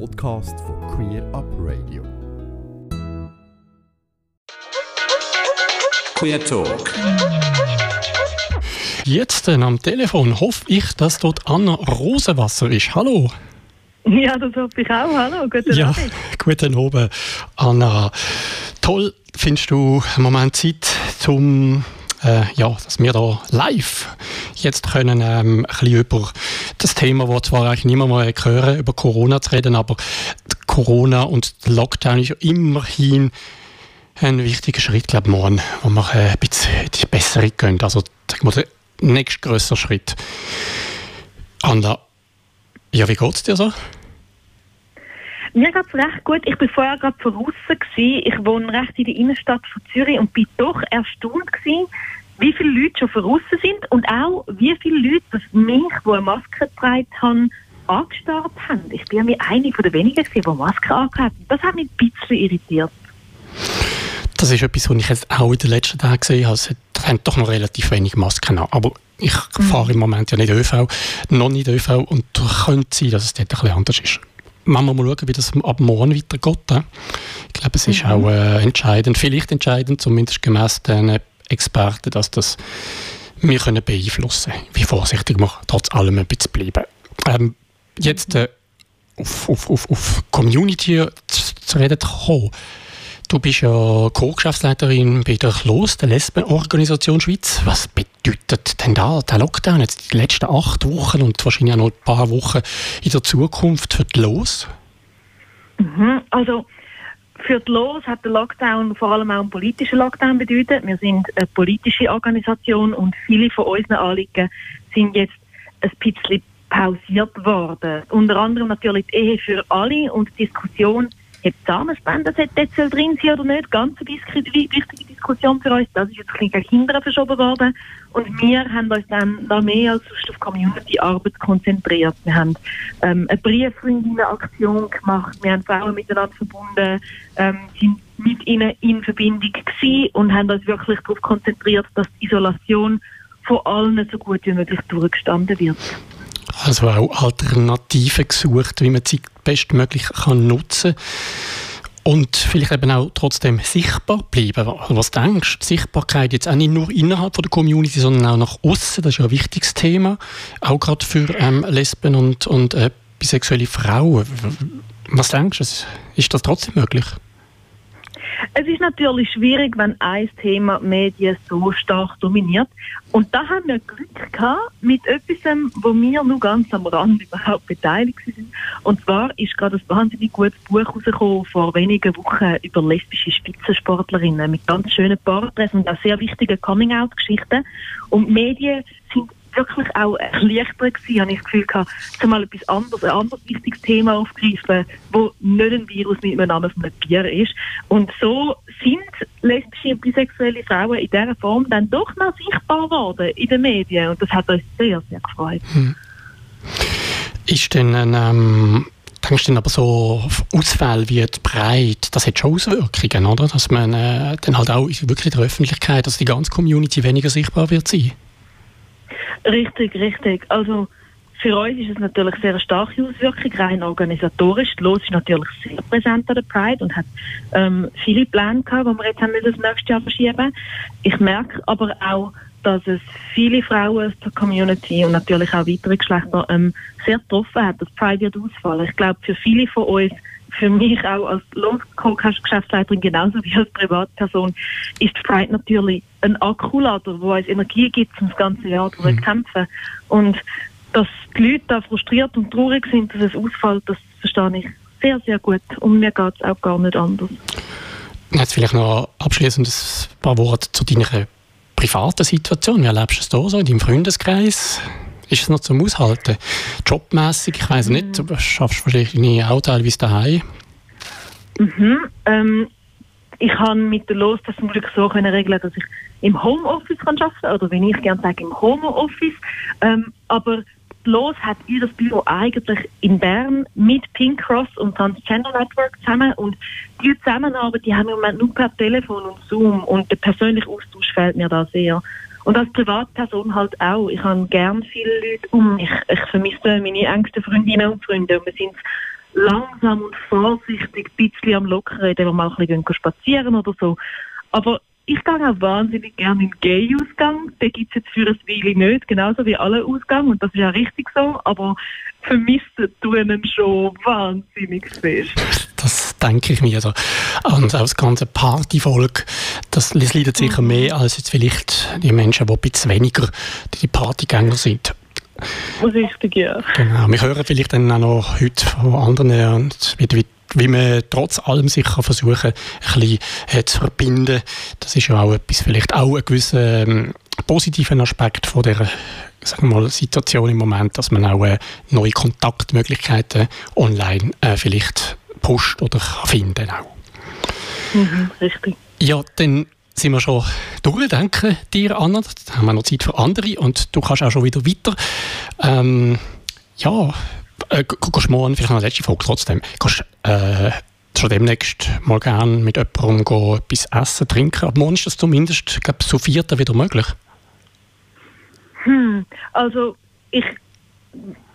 Podcast von Queer Up Radio. Queer Talk. Jetzt äh, am Telefon hoffe ich, dass dort Anna Rosenwasser ist. Hallo. Ja, das hoffe ich auch. Hallo, guten Ja, Abend. guten Abend, Anna. Toll, findest du einen Moment Zeit, zum äh, ja, dass wir da live jetzt können ähm, ein bisschen über das Thema, das zwar eigentlich niemand mal hören, über Corona zu reden, aber Corona und Lockdown ist ja immerhin ein wichtiger Schritt, glaube ich, morgen, wo wir äh, ein bisschen in die. Also, sagen wir, der nächste größere Schritt. Anna, ja, wie geht es dir so? Mir geht es recht gut. Ich bin vorher gerade draußen. Ich wohne recht in der Innenstadt von Zürich und bin doch erstaunt gewesen, wie viele Leute schon draußen sind und auch wie viele Leute das mich, die eine Maske getragen haben, angestarrt haben. Ich bin ja mir eine von den wenigen, gewesen, die Maske angehabt haben. Das hat mich ein bisschen irritiert. Das ist etwas, was ich jetzt auch in den letzten Tagen gesehen habe. Es haben doch noch relativ wenig Masken an. Aber ich fahre im Moment ja nicht ÖV, noch nicht ÖV und könnte sein, dass es dort ein bisschen anders ist. Wenn wir mal schauen, wie das ab morgen weitergeht. Ich glaube, es ist auch äh, entscheidend, vielleicht entscheidend, zumindest gemäss den Experten, dass das wir können beeinflussen können. Wie vorsichtig wir trotz allem ein bisschen bleiben. Ähm, jetzt äh, auf, auf, auf, auf Community zu, zu reden zu kommen. Du bist ja Co-Geschäftsleiterin bei der KLOS, der Lesbenorganisation Schweiz. Was bedeutet denn da der Lockdown jetzt die letzten acht Wochen und wahrscheinlich auch noch ein paar Wochen in der Zukunft für die LOS? Mhm. Also für die LOS hat der Lockdown vor allem auch einen politischen Lockdown bedeutet. Wir sind eine politische Organisation und viele von unseren Anliegen sind jetzt ein bisschen pausiert worden. Unter anderem natürlich die Ehe für alle und die Diskussion, ob Samenspende jetzt drin sein oder nicht, ganz eine wichtige Diskussion für uns. Das ist jetzt ein bisschen Kinder verschoben worden. Und wir haben uns dann da mehr als sonst auf Community-Arbeit konzentriert. Wir haben ähm, eine Brieffreundinnen-Aktion gemacht, wir haben Frauen miteinander verbunden, ähm, sind mit ihnen in Verbindung gewesen und haben uns wirklich darauf konzentriert, dass die Isolation von allen so gut wie möglich durchgestanden wird. Also auch Alternativen gesucht, wie man Zeit bestmöglich kann nutzen und vielleicht eben auch trotzdem sichtbar bleiben. Was denkst du? Sichtbarkeit jetzt auch nicht nur innerhalb der Community, sondern auch nach außen. Das ist ja ein wichtiges Thema, auch gerade für ähm, Lesben und, und äh, bisexuelle Frauen. Was denkst du? Ist das trotzdem möglich? Es ist natürlich schwierig, wenn ein Thema die Medien so stark dominiert. Und da haben wir Glück gehabt mit etwas, wo wir nur ganz am Rand überhaupt beteiligt sind. Und zwar ist gerade ein wahnsinnig gutes Buch rausgekommen vor wenigen Wochen über lesbische Spitzensportlerinnen mit ganz schönen Porträts und auch sehr wichtigen Coming-out-Geschichten. Und die Medien wirklich auch erleichtert gewesen, habe ich das Gefühl gehabt, zumal etwas anderes, ein anderes wichtiges Thema aufgreifen, wo nicht ein Virus mit einem Namen von einem Bier ist. Und so sind lesbische und bisexuelle Frauen in dieser Form dann doch noch sichtbar geworden in den Medien. Und das hat uns sehr, sehr gefreut. Ist denn ein, ähm, denkst du denn aber so Ausfälle wie die Breit, das hat schon Auswirkungen, oder? Dass man äh, dann halt auch wirklich in der Öffentlichkeit, dass die ganze Community weniger sichtbar wird sein? Richtig, richtig. Also für uns ist es natürlich sehr eine starke Auswirkung, rein organisatorisch. Los ist natürlich sehr präsent an der Pride und hat ähm, viele Pläne gehabt, die wir jetzt haben müssen das nächste Jahr verschieben. Ich merke aber auch, dass es viele Frauen aus der Community und natürlich auch weitere Geschlechter ähm, sehr getroffen hat, dass Pride wird ausfallen. Ich glaube, für viele von uns für mich auch als Lohn-Geschäftsleiterin genauso wie als Privatperson ist Pride natürlich ein Akkulader, der uns Energie gibt, um das ganze Jahr zu kämpfen. Und dass die Leute da frustriert und traurig sind, dass es ausfällt, das verstehe ich sehr, sehr gut. Und mir geht es auch gar nicht anders. Jetzt vielleicht noch abschließend ein paar Worte zu deiner privaten Situation. Wie erlebst du es da so in deinem Freundeskreis? Ist es noch zum Aushalten? Jobmäßig, ich weiß nicht, du schaffst wahrscheinlich auch teilweise daheim. Mhm. Ähm, ich habe mit der Los das zum Glück so können regeln, dass ich im Homeoffice kann arbeiten oder wenn ich gerne sage im Homeoffice. Ähm, aber Los hat ihr Büro eigentlich in Bern mit Pink Cross und Transgender Network zusammen und die Zusammenarbeit, die haben wir im Moment nur per Telefon und Zoom und der persönliche Austausch fehlt mir da sehr. Und als Privatperson halt auch. Ich habe gern viele Leute um mich. Ich vermisse meine engsten Freundinnen und Freunde und wir sind langsam und vorsichtig ein bisschen am Lockern, indem wir mal ein bisschen spazieren oder so. Aber ich gehe auch wahnsinnig gerne in den Gay-Ausgang. Den gibt es jetzt für ein Weile nicht, genauso wie alle Ausgang. Und das ist ja richtig so. Aber vermissen tun ihn schon wahnsinnig fest. Das denke ich mir. Also, und auch das ganze Partyvolk, das, das leidet sicher mhm. mehr als jetzt vielleicht die Menschen, die ein bisschen weniger die Partygänger sind. Richtig, ja. Genau. Wir hören vielleicht dann auch noch heute von anderen und wie, wie, wie man trotz allem sich kann versuchen ein bisschen äh, zu verbinden. Das ist ja auch etwas, vielleicht auch ein gewisser ähm, positiver Aspekt von der sagen wir mal, Situation im Moment, dass man auch äh, neue Kontaktmöglichkeiten online äh, vielleicht pusht oder kann finden auch. Mhm, richtig. Ja, dann sind wir schon durch, danke dir, Anna. Dann haben wir noch Zeit für andere und du kannst auch schon wieder weiter. Ähm, ja, äh, gehst morgen, vielleicht noch eine letzte Frage trotzdem, gehst äh, schon demnächst mal gerne mit jemandem gehen, etwas essen, trinken? Ab morgen ist das zumindest, glaube ich, so vierter wieder möglich. Hm, also ich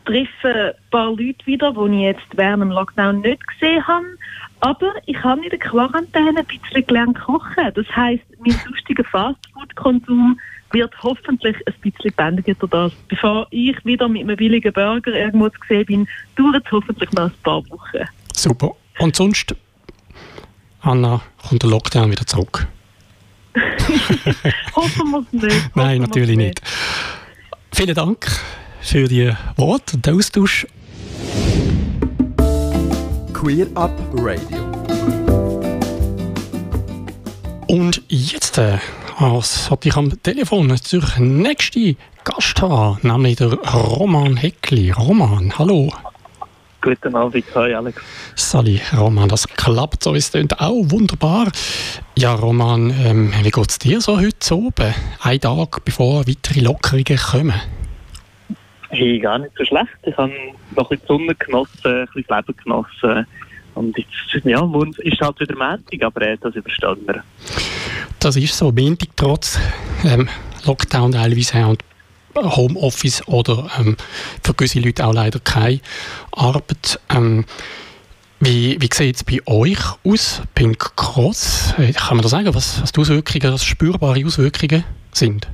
treffe ein paar Leute wieder, die ich jetzt während dem Lockdown nicht gesehen habe. Aber ich habe in der Quarantäne ein bisschen gelernt kochen. Das heisst, mein lustiger Fastfood-Konsum wird hoffentlich ein bisschen bändiger das. Bevor ich wieder mit einem billigen Burger irgendwo zu sehen bin, dauert es hoffentlich noch ein paar Wochen. Super. Und sonst, Anna, kommt der Lockdown wieder zurück? Hoffen wir es nicht. Nein, natürlich nicht. Vielen Dank für die Worte und den Austausch. Queer Up Radio. Und jetzt äh, als hatte ich am Telefon zur nächsten Gast haben, nämlich der Roman Heckli. Roman, hallo. Guten Abend, hi Alex. Sali, Roman, das klappt so, es klingt auch wunderbar. Ja, Roman, ähm, wie geht es dir so heute oben? Ein Tag bevor weitere Lockerungen kommen? Hey, gar nicht so schlecht. Ich habe noch ein bisschen die Sonne genossen, ein bisschen das Leben genossen. Und jetzt, ja, morgen ist halt wieder Montag, aber äh, das überstehen wir. Das ist so. Montag trotz ähm, Lockdown teilweise und Homeoffice oder ähm, für gewisse Leute auch leider keine Arbeit. Ähm, wie, wie sieht es bei euch aus, Pink Cross? Äh, kann man da sagen, was, was die Auswirkungen, was spürbare Auswirkungen sind?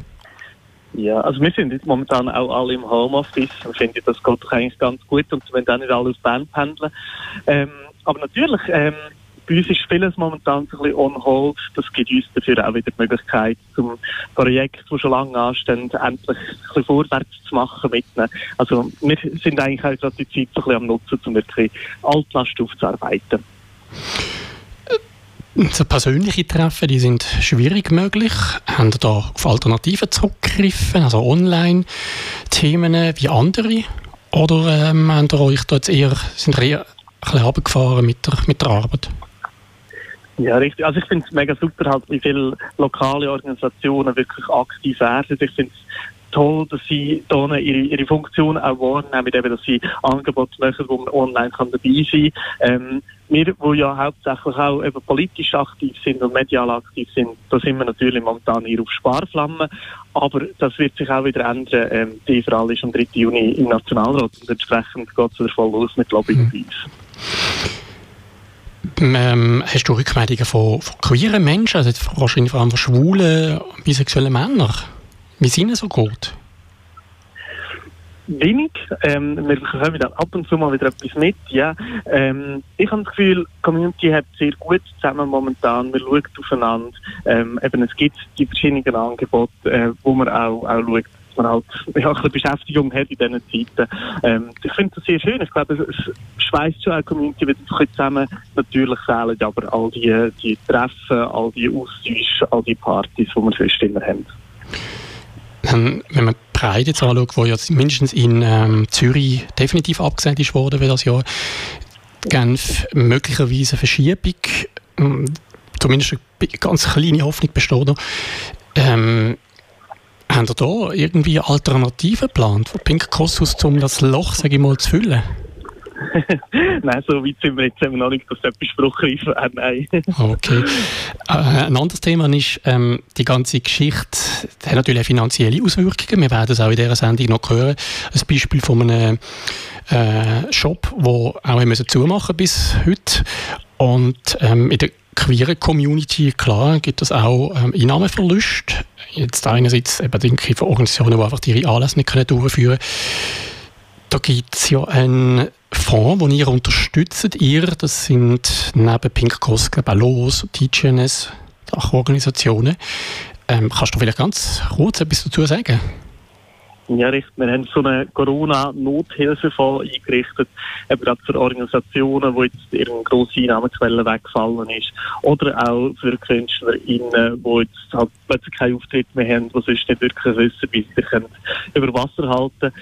Ja, also wir sind jetzt momentan auch alle im Homeoffice und finde, das geht doch eigentlich ganz gut und wenn dann nicht alle aus Bern pendeln. Ähm, aber natürlich, ähm, bei uns ist vieles momentan ein bisschen on hold. Das gibt uns dafür auch wieder die Möglichkeit, zum Projekt, das schon lange ansteht, endlich ein bisschen vorwärts zu machen mit ihnen. Also wir sind eigentlich auch die Zeit ein bisschen am Nutzen, um wirklich Altlast aufzuarbeiten. So persönliche Treffen, die sind schwierig möglich. Haben da auf Alternativen zurückgegriffen, also Online-Themen wie andere? Oder ähm, haben Sie euch da jetzt eher, sind eher ein bisschen runtergefahren mit der, mit der Arbeit? Ja, richtig. Also ich finde es mega super, halt, wie viele lokale Organisationen wirklich aktiv werden. Ich finde es toll, dass sie ihre, ihre Funktion auch wahrnehmen, eben, dass sie Angebote machen, wo man online kann dabei sein kann. Ähm, wir, die ja hauptsächlich auch eben politisch aktiv sind und medial aktiv sind, da sind wir natürlich momentan hier auf Sparflammen. Aber das wird sich auch wieder ändern. Ähm, die Wahl ist am 3. Juni im Nationalrat und entsprechend geht es wieder voll los mit Lobbying uns. Ähm, hast du Rückmeldungen von, von queeren Menschen, also wahrscheinlich vor allem von schwulen, bisexuellen Männern? Wie sind es so gut? Wenig. Ähm, wir bekommen dann ab und zu mal wieder etwas mit. Ja. Ähm, ich habe das Gefühl, die Community hat sehr gut zusammen momentan. Wir schauen aufeinander. Ähm, eben, es gibt die verschiedenen Angebote, äh, wo man auch, auch schaut, man halt ja, ein Beschäftigung hat in diesen Zeiten. Ähm, ich finde das sehr schön. Ich glaube, es, schweißt schon eine Community wieder zusammen. Natürlich fehlen aber all die, die Treffen, all die Austausche, all die Partys, die wir sonst immer haben. Ähm, wenn man die Breite jetzt anschaut, wo ja mindestens in ähm, Zürich definitiv abgesagt ist worden für das Jahr, Genf möglicherweise eine Verschiebung, ähm, zumindest eine ganz kleine Hoffnung besteht noch. Ähm, haben ihr da irgendwie Alternativen geplant von Pink Kossus, um das Loch, sage ich mal, zu füllen? nein, so weit sind wir jetzt noch nicht, dass etwas spruchreif wäre, nein. okay. Äh, ein anderes Thema ist, ähm, die ganze Geschichte hat natürlich finanzielle Auswirkungen. Wir werden es auch in dieser Sendung noch hören. Ein Beispiel von einem äh, Shop, der auch müssen zumachen bis heute. Und ähm, in der queeren Community, klar, gibt es auch ähm, Einnahmeverluste. Jetzt einerseits eben denke ich, von Organisationen, die einfach ihre Anlässe nicht durchführen können. Da gibt es ja einen Fonds, den ihr unterstützt. Ihr, das sind neben Pink Cross, glaube ich, LOS, TGNS, Dachorganisationen. Ähm, kannst du vielleicht ganz kurz etwas dazu sagen? Ja, richtig. Wir haben so eine Corona-Nothilfefonds eingerichtet, eben gerade für Organisationen, wo jetzt ihre grosse Einnahmequelle weggefallen ist. Oder auch für KünstlerInnen, die jetzt halt plötzlich keinen Auftritt mehr haben, die sonst nicht wirklich wissen, wie sie sich über Wasser halten können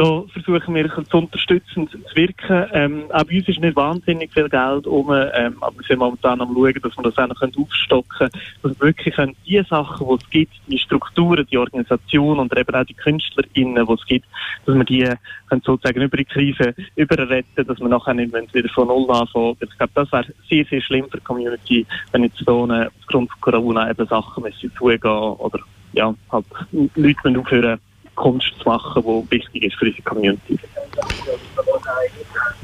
da versuchen wir zu unterstützend zu wirken. Ähm, auch bei uns ist nicht wahnsinnig viel Geld um, ähm, aber wir sind momentan am schauen, dass wir das auch noch aufstocken können, dass wir wirklich können, die Sachen, die es gibt, die Strukturen, die Organisation und eben auch die KünstlerInnen, die es gibt, dass wir die können sozusagen über die Krise überretten, dass wir nachher nicht wieder von Null anfangen. Ich glaube, das wäre sehr, sehr schlimm für die Community, wenn jetzt so aufgrund von Corona eben Sachen müssen zugehen oder ja, halt Leute aufhören Kunst zu machen, die wichtig ist für unsere Community.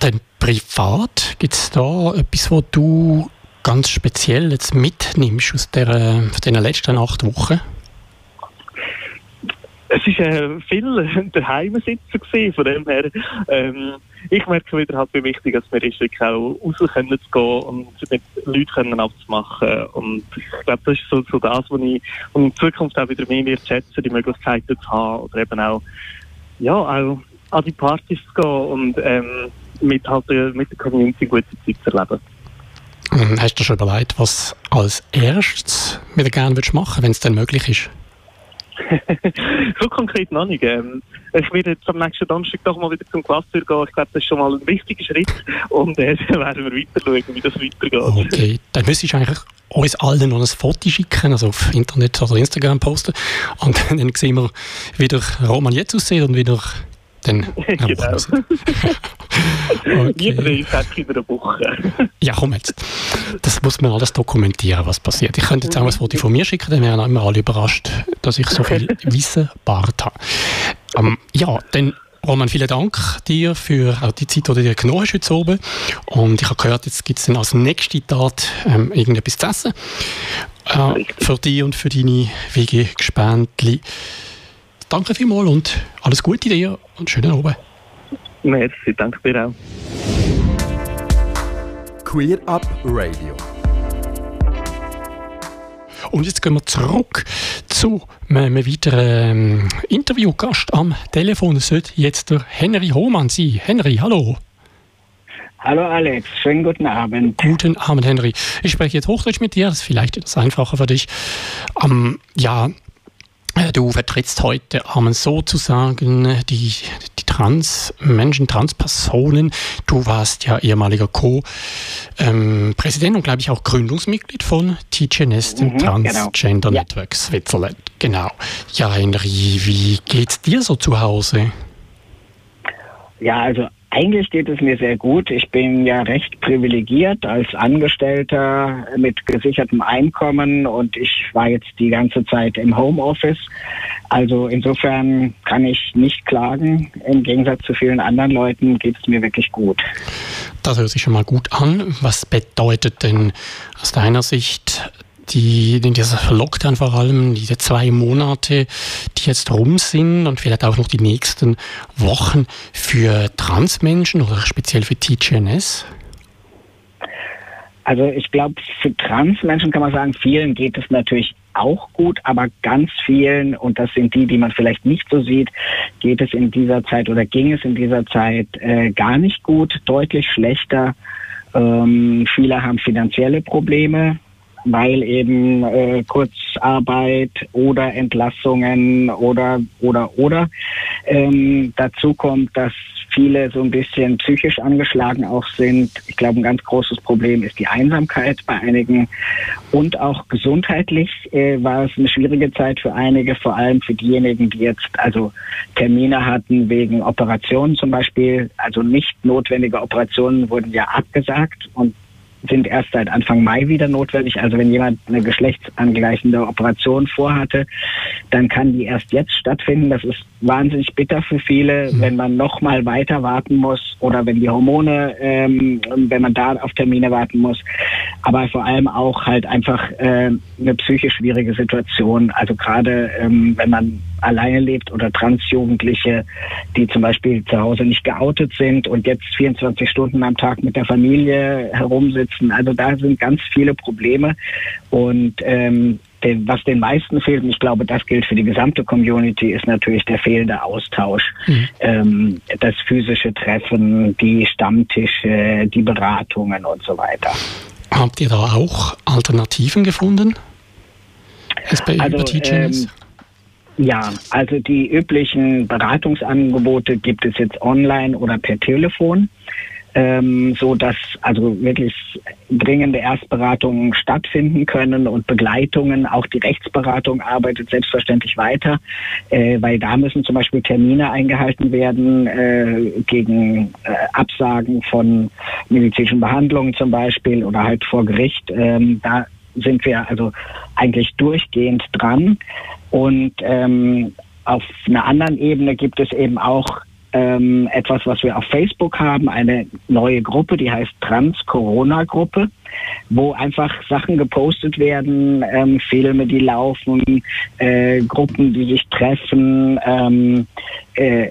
Dann privat, gibt es da etwas, was du ganz speziell jetzt mitnimmst aus, der, den letzten acht Wochen? Es war äh, viel daheim sitzen gewesen, von dem her, ähm, ich merke wieder halt, wie wichtig es mir ist, wirklich auch raus können zu gehen und mit Leuten können abzumachen. Und ich glaube, das ist so, so das, was ich in Zukunft auch wieder mehr wird schätzen, die Möglichkeiten zu haben oder eben auch, ja, auch an die Partys zu gehen und ähm, mit, halt, mit der Community gute Zeit zu erleben. Ähm, hast du schon überlegt, was als erstes wieder gerne machen wenn es dann möglich ist? So konkret noch nicht. Ähm, ich werde jetzt am nächsten Donnerstag doch mal wieder zum Klasseur gehen. Ich glaube, das ist schon mal ein wichtiger Schritt. Und äh, dann werden wir weiter schauen, wie das weitergeht. Okay, dann müsstest du eigentlich uns allen noch ein Foto schicken, also auf Internet oder Instagram posten. Und dann sehen wir, wie der Roman jetzt aussieht und wie der dann genau. okay. Jeder ist in einer Woche. ja, komm jetzt. Das muss man alles dokumentieren, was passiert. Ich könnte jetzt auch ein Foto von mir schicken, dann wären immer alle überrascht, dass ich so viel weißen Bart habe. Ähm, ja, dann Roman, vielen Dank dir für auch die Zeit, die du dir genommen hast heute oben. Und ich habe gehört, jetzt gibt es dann als nächste Tat ähm, irgendetwas zu essen. Äh, für dich und für deine WG-Gespendli. Danke vielmals und alles Gute dir und schönen Abend. Merci, danke dir auch. Queer Up Radio. Und jetzt gehen wir zurück zu einem weiteren ähm, Interviewgast am Telefon. Es sollte jetzt der Henry Hohmann sein. Henry, hallo. Hallo Alex, schönen guten Abend. Guten Abend, Henry. Ich spreche jetzt Hochdeutsch mit dir, das ist vielleicht etwas einfacher für dich. Ähm, ja, du vertrittst heute sozusagen die, die Trans-Menschen, Trans-Personen. Du warst ja ehemaliger Co-Präsident ähm, und glaube ich auch Gründungsmitglied von TGNS, dem mhm, genau. Transgender genau. Network ja. Switzerland. Genau. Ja, Henry, wie geht's dir so zu Hause? Ja, also eigentlich geht es mir sehr gut. Ich bin ja recht privilegiert als Angestellter mit gesichertem Einkommen und ich war jetzt die ganze Zeit im Homeoffice. Also insofern kann ich nicht klagen. Im Gegensatz zu vielen anderen Leuten geht es mir wirklich gut. Das hört sich schon mal gut an. Was bedeutet denn aus deiner Sicht die, dieser Lockdown vor allem, diese zwei Monate, die jetzt rum sind und vielleicht auch noch die nächsten Wochen für Transmenschen oder speziell für TGNS? Also ich glaube, für Transmenschen kann man sagen, vielen geht es natürlich auch gut, aber ganz vielen, und das sind die, die man vielleicht nicht so sieht, geht es in dieser Zeit oder ging es in dieser Zeit äh, gar nicht gut, deutlich schlechter. Ähm, viele haben finanzielle Probleme, weil eben äh, Kurzarbeit oder Entlassungen oder oder oder ähm, dazu kommt, dass viele so ein bisschen psychisch angeschlagen auch sind. Ich glaube, ein ganz großes Problem ist die Einsamkeit bei einigen und auch gesundheitlich äh, war es eine schwierige Zeit für einige, vor allem für diejenigen, die jetzt also Termine hatten wegen Operationen zum Beispiel. Also nicht notwendige Operationen wurden ja abgesagt und sind erst seit Anfang Mai wieder notwendig. Also wenn jemand eine geschlechtsangleichende Operation vorhatte, dann kann die erst jetzt stattfinden. Das ist wahnsinnig bitter für viele, mhm. wenn man noch mal weiter warten muss oder wenn die Hormone, ähm, wenn man da auf Termine warten muss. Aber vor allem auch halt einfach äh, eine psychisch schwierige Situation. Also gerade ähm, wenn man alleine lebt oder Transjugendliche, die zum Beispiel zu Hause nicht geoutet sind und jetzt 24 Stunden am Tag mit der Familie herumsitzen. Also da sind ganz viele Probleme und ähm, was den meisten fehlt, und ich glaube, das gilt für die gesamte Community, ist natürlich der fehlende Austausch. Mhm. Ähm, das physische Treffen, die Stammtische, die Beratungen und so weiter. Habt ihr da auch Alternativen gefunden? Also, ähm, ja, also die üblichen Beratungsangebote gibt es jetzt online oder per Telefon, ähm, so dass also wirklich dringende Erstberatungen stattfinden können und Begleitungen. Auch die Rechtsberatung arbeitet selbstverständlich weiter, äh, weil da müssen zum Beispiel Termine eingehalten werden äh, gegen äh, Absagen von medizinischen Behandlungen zum Beispiel oder halt vor Gericht. Ähm, da sind wir also eigentlich durchgehend dran. Und ähm, auf einer anderen Ebene gibt es eben auch ähm, etwas, was wir auf Facebook haben, eine neue Gruppe, die heißt Trans-Corona-Gruppe, wo einfach Sachen gepostet werden, ähm, Filme, die laufen, äh, Gruppen, die sich treffen, ähm, äh,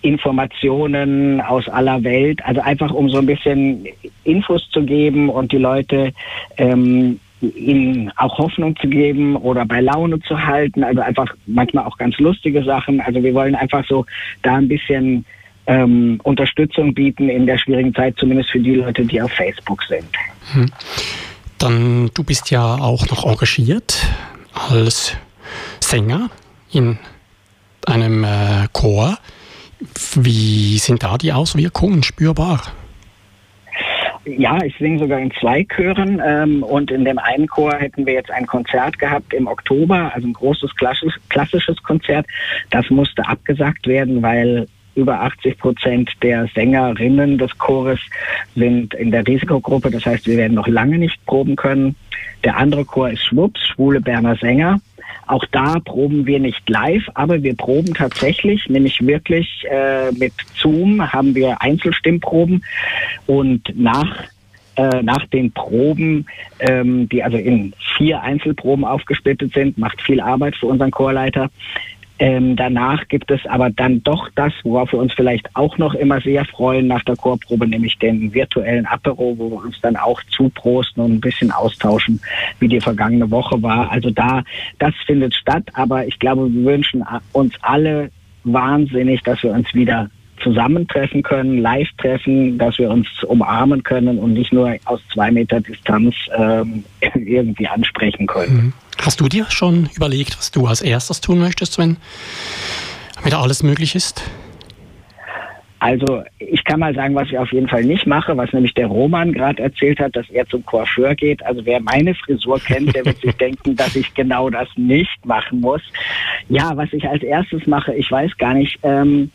Informationen aus aller Welt, also einfach um so ein bisschen Infos zu geben und die Leute ähm, ihnen auch Hoffnung zu geben oder bei Laune zu halten. Also einfach manchmal auch ganz lustige Sachen. Also wir wollen einfach so da ein bisschen ähm, Unterstützung bieten in der schwierigen Zeit, zumindest für die Leute, die auf Facebook sind. Hm. Dann, du bist ja auch noch engagiert als Sänger in einem äh, Chor. Wie sind da die Auswirkungen spürbar? Ja, ich singe sogar in zwei Chören ähm, und in dem einen Chor hätten wir jetzt ein Konzert gehabt im Oktober, also ein großes klassisch, klassisches Konzert. Das musste abgesagt werden, weil über 80 Prozent der Sängerinnen des Chores sind in der Risikogruppe. Das heißt, wir werden noch lange nicht proben können. Der andere Chor ist Schwupps, Schwule Berner Sänger. Auch da proben wir nicht live, aber wir proben tatsächlich, nämlich wirklich äh, mit Zoom haben wir Einzelstimmproben und nach äh, nach den Proben, ähm, die also in vier Einzelproben aufgesplittet sind, macht viel Arbeit für unseren Chorleiter. Ähm, danach gibt es aber dann doch das, worauf wir uns vielleicht auch noch immer sehr freuen nach der Chorprobe, nämlich den virtuellen Apero, wo wir uns dann auch zuprosten und ein bisschen austauschen, wie die vergangene Woche war. Also da, das findet statt, aber ich glaube, wir wünschen uns alle wahnsinnig, dass wir uns wieder zusammentreffen können, live treffen, dass wir uns umarmen können und nicht nur aus zwei Meter Distanz ähm, irgendwie ansprechen können. Mhm. Hast du dir schon überlegt, was du als erstes tun möchtest, wenn wieder alles möglich ist? Also ich kann mal sagen, was ich auf jeden Fall nicht mache, was nämlich der Roman gerade erzählt hat, dass er zum Coiffeur geht. Also wer meine Frisur kennt, der wird sich denken, dass ich genau das nicht machen muss. Ja, was ich als erstes mache, ich weiß gar nicht. Ähm,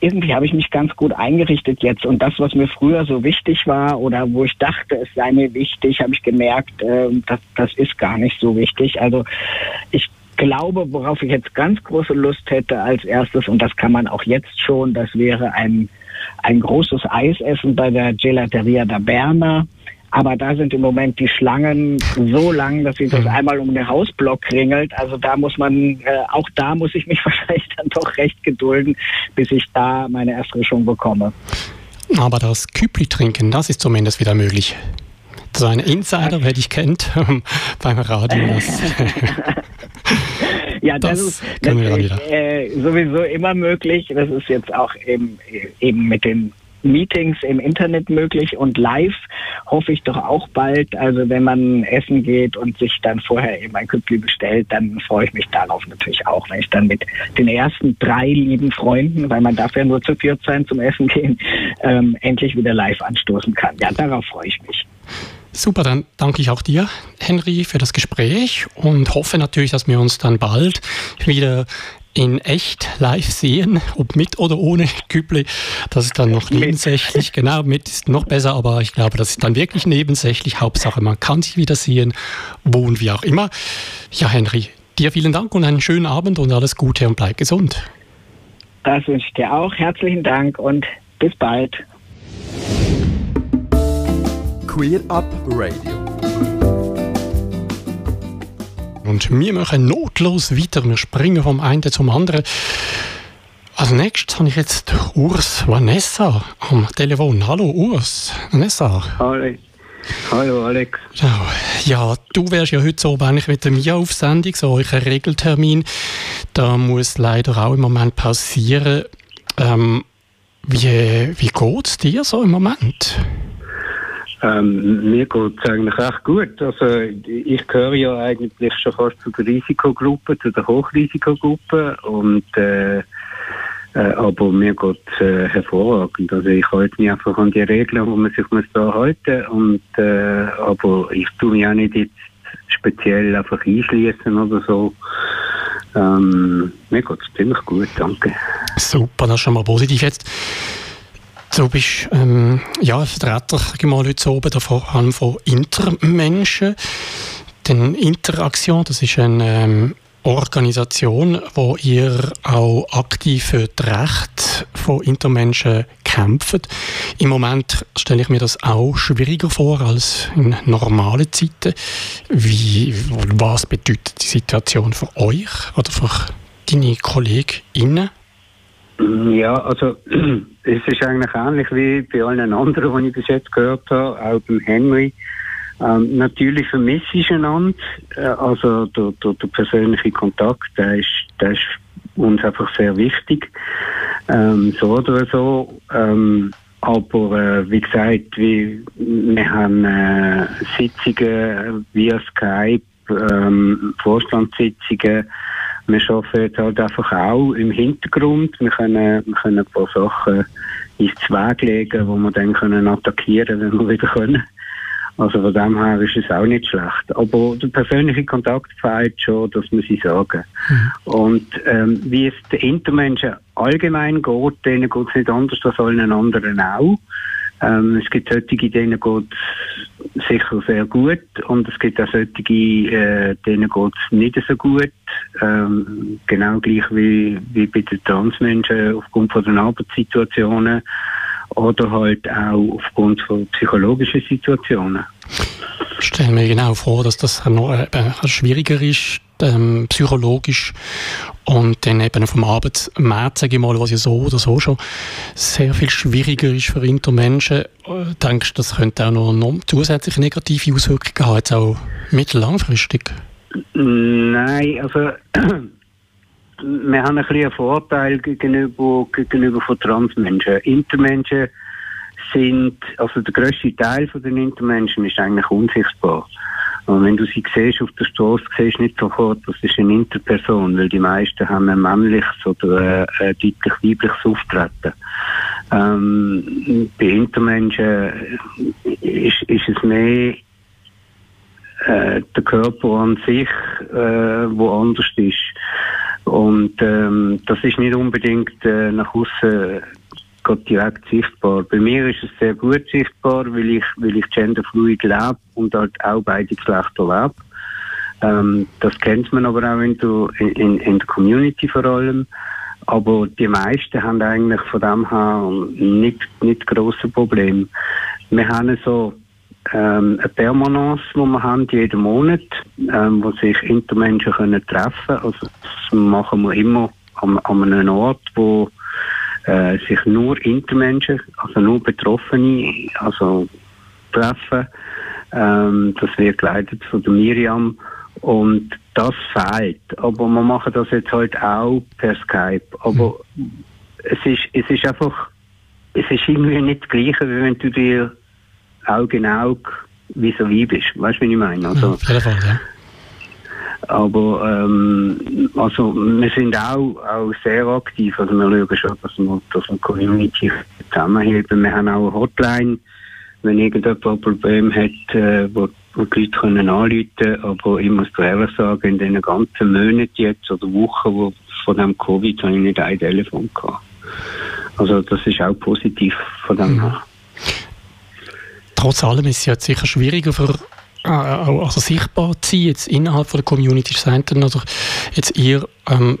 irgendwie habe ich mich ganz gut eingerichtet jetzt und das, was mir früher so wichtig war oder wo ich dachte, es sei mir wichtig, habe ich gemerkt, äh, das, das ist gar nicht so wichtig. Also ich glaube, worauf ich jetzt ganz große Lust hätte als erstes, und das kann man auch jetzt schon, das wäre ein, ein großes Eisessen bei der Gelateria da Berna. Aber da sind im Moment die Schlangen so lang, dass sich das mhm. einmal um den Hausblock kringelt. Also da muss man, äh, auch da muss ich mich wahrscheinlich dann doch recht gedulden, bis ich da meine Erfrischung bekomme. Aber das Küpli trinken, das ist zumindest wieder möglich. So ein Insider, wer dich kennt beim Radio. Das ja, das, das ist natürlich äh, sowieso immer möglich. Das ist jetzt auch eben, eben mit den Meetings im Internet möglich und live hoffe ich doch auch bald. Also wenn man essen geht und sich dann vorher eben ein Küppli bestellt, dann freue ich mich darauf natürlich auch, wenn ich dann mit den ersten drei lieben Freunden, weil man darf ja nur zu viert sein zum Essen gehen, ähm, endlich wieder live anstoßen kann. Ja, darauf freue ich mich. Super, dann danke ich auch dir, Henry, für das Gespräch und hoffe natürlich, dass wir uns dann bald wieder in echt live sehen, ob mit oder ohne Küble. Das ist dann noch nebensächlich. Genau, mit ist noch besser, aber ich glaube, das ist dann wirklich nebensächlich. Hauptsache, man kann sich wieder sehen, wo und wie auch immer. Ja, Henry, dir vielen Dank und einen schönen Abend und alles Gute und bleib gesund. Das wünsche ich dir auch. Herzlichen Dank und bis bald. Queer Up Radio. Und wir machen notlos weiter. Wir springen vom einen zum anderen. Als nächstes habe ich jetzt Urs Vanessa am Telefon. Hallo Urs. Vanessa. Hallo. Hallo Alex. Ja, du wärst ja heute so eigentlich mit mir auf Sendung, so euer Regeltermin. Da muss leider auch im Moment passieren. Ähm, wie wie geht es dir so im Moment? Ähm, mir geht es eigentlich recht gut. Also, ich gehöre ja eigentlich schon fast zu der Risikogruppe, zu der Hochrisikogruppe. Und, äh, äh, aber mir geht es äh, hervorragend. Also, ich halte mich einfach an die Regeln, wo man sich muss da halten und äh, Aber ich tue mich auch nicht jetzt speziell einfach einschließen oder so. Ähm, mir geht es ziemlich gut, danke. Super, das ist schon mal positiv. Jetzt Du bist ähm, ja, Vertreter mal heute oben, vor allem von Intermenschen. Denn Interaktion, das ist eine ähm, Organisation, wo ihr auch aktiv für das Recht von Intermenschen kämpft. Im Moment stelle ich mir das auch schwieriger vor als in normalen Zeiten. Wie, was bedeutet die Situation für euch oder für deine KollegInnen? Ja, also es ist eigentlich ähnlich wie bei allen anderen, die ich bis jetzt gehört habe, auch beim Henry. Ähm, natürlich vermisse ich einander, äh, also der, der, der, persönliche Kontakt, der ist, der ist uns einfach sehr wichtig, ähm, so oder so. Ähm, aber äh, wie gesagt, wir, wir haben äh, Sitzungen via Skype, ähm, Vorstandssitzungen, wir arbeiten jetzt halt einfach auch im Hintergrund. Wir können, wir können ein paar Sachen ins Weg legen, wo wir dann können attackieren, wenn wir wieder können. Also von dem her ist es auch nicht schlecht. Aber der persönliche Kontakt fehlt schon, das muss ich sagen. Mhm. Und ähm, wie es den Intermenschen allgemein geht, denen geht es nicht anders als allen anderen auch. Ähm, es gibt solche, denen geht es sicher sehr gut und es gibt auch solche, äh, denen geht es nicht so gut. Ähm, genau gleich wie, wie bei den Transmenschen aufgrund von den Arbeitssituationen oder halt auch aufgrund von psychologischen Situationen. Ich stelle mir genau vor, dass das noch äh, schwieriger ist, ähm, psychologisch und dann eben vom Arbeitsmarkt, sage ich mal, was ja so oder so schon sehr viel schwieriger ist für Intermenschen. Äh, denkst du, das könnte auch noch, noch zusätzliche negative Auswirkungen haben, jetzt auch mittellangfristig? Nein, also wir haben ein bisschen Vorteil gegenüber, gegenüber von Transmenschen. Intermenschen sind, also der grösste Teil von den Intermenschen ist eigentlich unsichtbar. Und wenn du sie siehst auf der Straße, siehst du nicht sofort, das ist eine Interperson, weil die meisten haben ein männliches oder ein, ein deutlich weibliches Auftreten. Ähm, bei Intermenschen ist, ist es mehr äh, der Körper an sich, äh, wo anders ist. Und ähm, das ist nicht unbedingt äh, nach außen direkt sichtbar. Bei mir ist es sehr gut sichtbar, weil ich, weil ich genderfluid lebe und halt auch beide Geschlechter lebe. Ähm, das kennt man aber auch in der, in, in der Community vor allem. Aber die meisten haben eigentlich von dem her nicht, nicht grosse Probleme. Wir haben so ähm, eine Permanence, die wir haben jeden Monat, ähm, wo sich Intermenschen treffen können. Also das machen wir immer an, an einem Ort, wo äh, sich nur Intermenschen, also nur Betroffene, also treffen. Ähm, das wird geleitet von der Miriam und das fehlt. Aber wir machen das jetzt halt auch per Skype. Aber mhm. es ist, es ist einfach es ist irgendwie nicht das Gleiche, wie wenn du dir Auge in Auge wie so wie bist. Weißt du, wie ich meine? Also, ja, auf jeden Fall, ja. Aber ähm, also wir sind auch, auch sehr aktiv. Also wir schauen schon, dass wir, dass wir Community zusammenheben. Wir haben auch eine Hotline, wenn irgendjemand ein Problem hat, äh, wo, wo die Leute können anrufen können. Aber ich muss ehrlich sagen, in den ganzen Monaten jetzt oder Wochen wo, von dem Covid habe ich nicht ein Telefon gehabt. Also das ist auch positiv von dem mhm. her. Trotz allem ist es ja sicher schwieriger für äh, also sichtbar zu sein, jetzt innerhalb von der Community Center oder jetzt ihr ähm,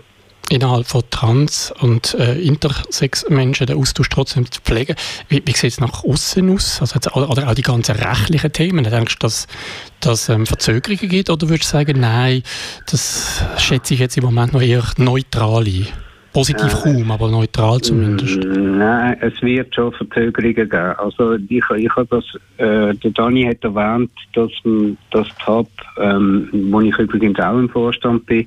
innerhalb von Trans- und äh, Intersex-Menschen den Austausch trotzdem zu pflegen. Wie, wie sieht es nach außen aus? Also jetzt, oder auch die ganzen rechtlichen Themen. Denkst du, dass es ähm, Verzögerungen gibt oder würdest du sagen, nein, das schätze ich jetzt im Moment noch eher neutral ein? Positiv äh, kaum, aber neutral zumindest. Nein, es wird schon Verzögerungen geben. Also ich, ich habe das, äh, der Dani hat erwähnt, dass das Hub, ähm, wo ich übrigens auch im Vorstand bin,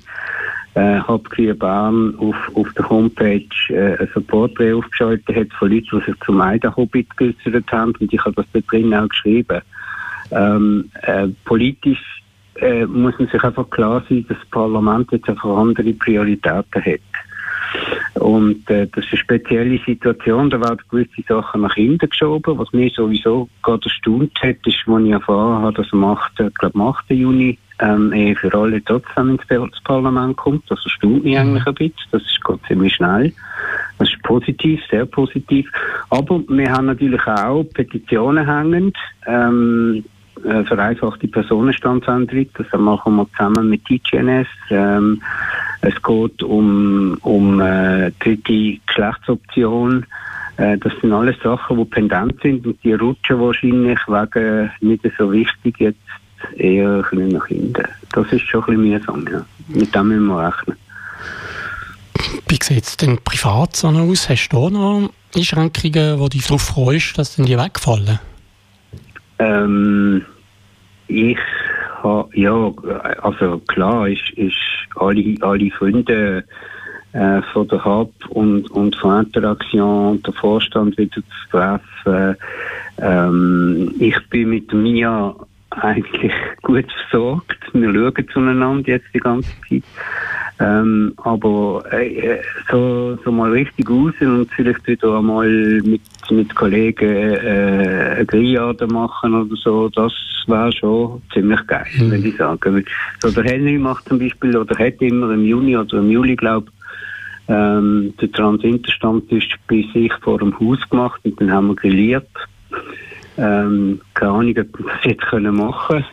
äh, Hub Bern auf, auf der Homepage äh, ein Supportray aufgeschaltet hat von Leuten, die sich zum Eidenhobbit geäußert haben und ich habe das da drin auch geschrieben. Ähm, äh, politisch äh, muss man sich einfach klar sein, dass das Parlament jetzt einfach andere Prioritäten hat. Und äh, das ist eine spezielle Situation, da werden gewisse Sachen nach hinten geschoben. Was mich sowieso gerade erstaunt hat, ist, als ich erfahren habe, dass am 8. Ich glaube, am 8. Juni ähm, eh für alle trotzdem ins Parlament kommt. Das erstaunt mich eigentlich ein bisschen. Das ist gerade ziemlich schnell. Das ist positiv, sehr positiv. Aber wir haben natürlich auch Petitionen hängend. Ähm, äh, vereinfachte Personenstandsänderung. Das machen wir zusammen mit TGNS. Ähm, es geht um, um äh, dritte Geschlechtsoption. Äh, das sind alles Sachen, die pendent sind und die rutschen wahrscheinlich wegen nicht so wichtig jetzt eher ein nach hinten. Das ist schon ein bisschen mühsam, ja. Mit dem müssen wir rechnen. Wie sieht es denn privat so aus? Hast du noch Einschränkungen, wo du dich darauf freust, dass die wegfallen? Ähm, ich ja, also klar ist, ist alle, alle Freunde äh, von der Hub und, und von Interaktion der Vorstand wieder zu treffen. Ähm, ich bin mit mir eigentlich gut versorgt. Wir schauen zueinander jetzt die ganze Zeit. Ähm, aber äh, so, so mal richtig raus und vielleicht wieder einmal mit, mit Kollegen äh, eine Grillade machen oder so, das wäre schon ziemlich geil, mhm. würde ich sagen. So der Henry macht zum Beispiel, oder hat immer im Juni oder im Juli, glaube ähm, der Transinterstand ist bei sich vor dem Haus gemacht und dann haben wir grilliert. Ähm, keine Ahnung, ob wir das jetzt können machen können.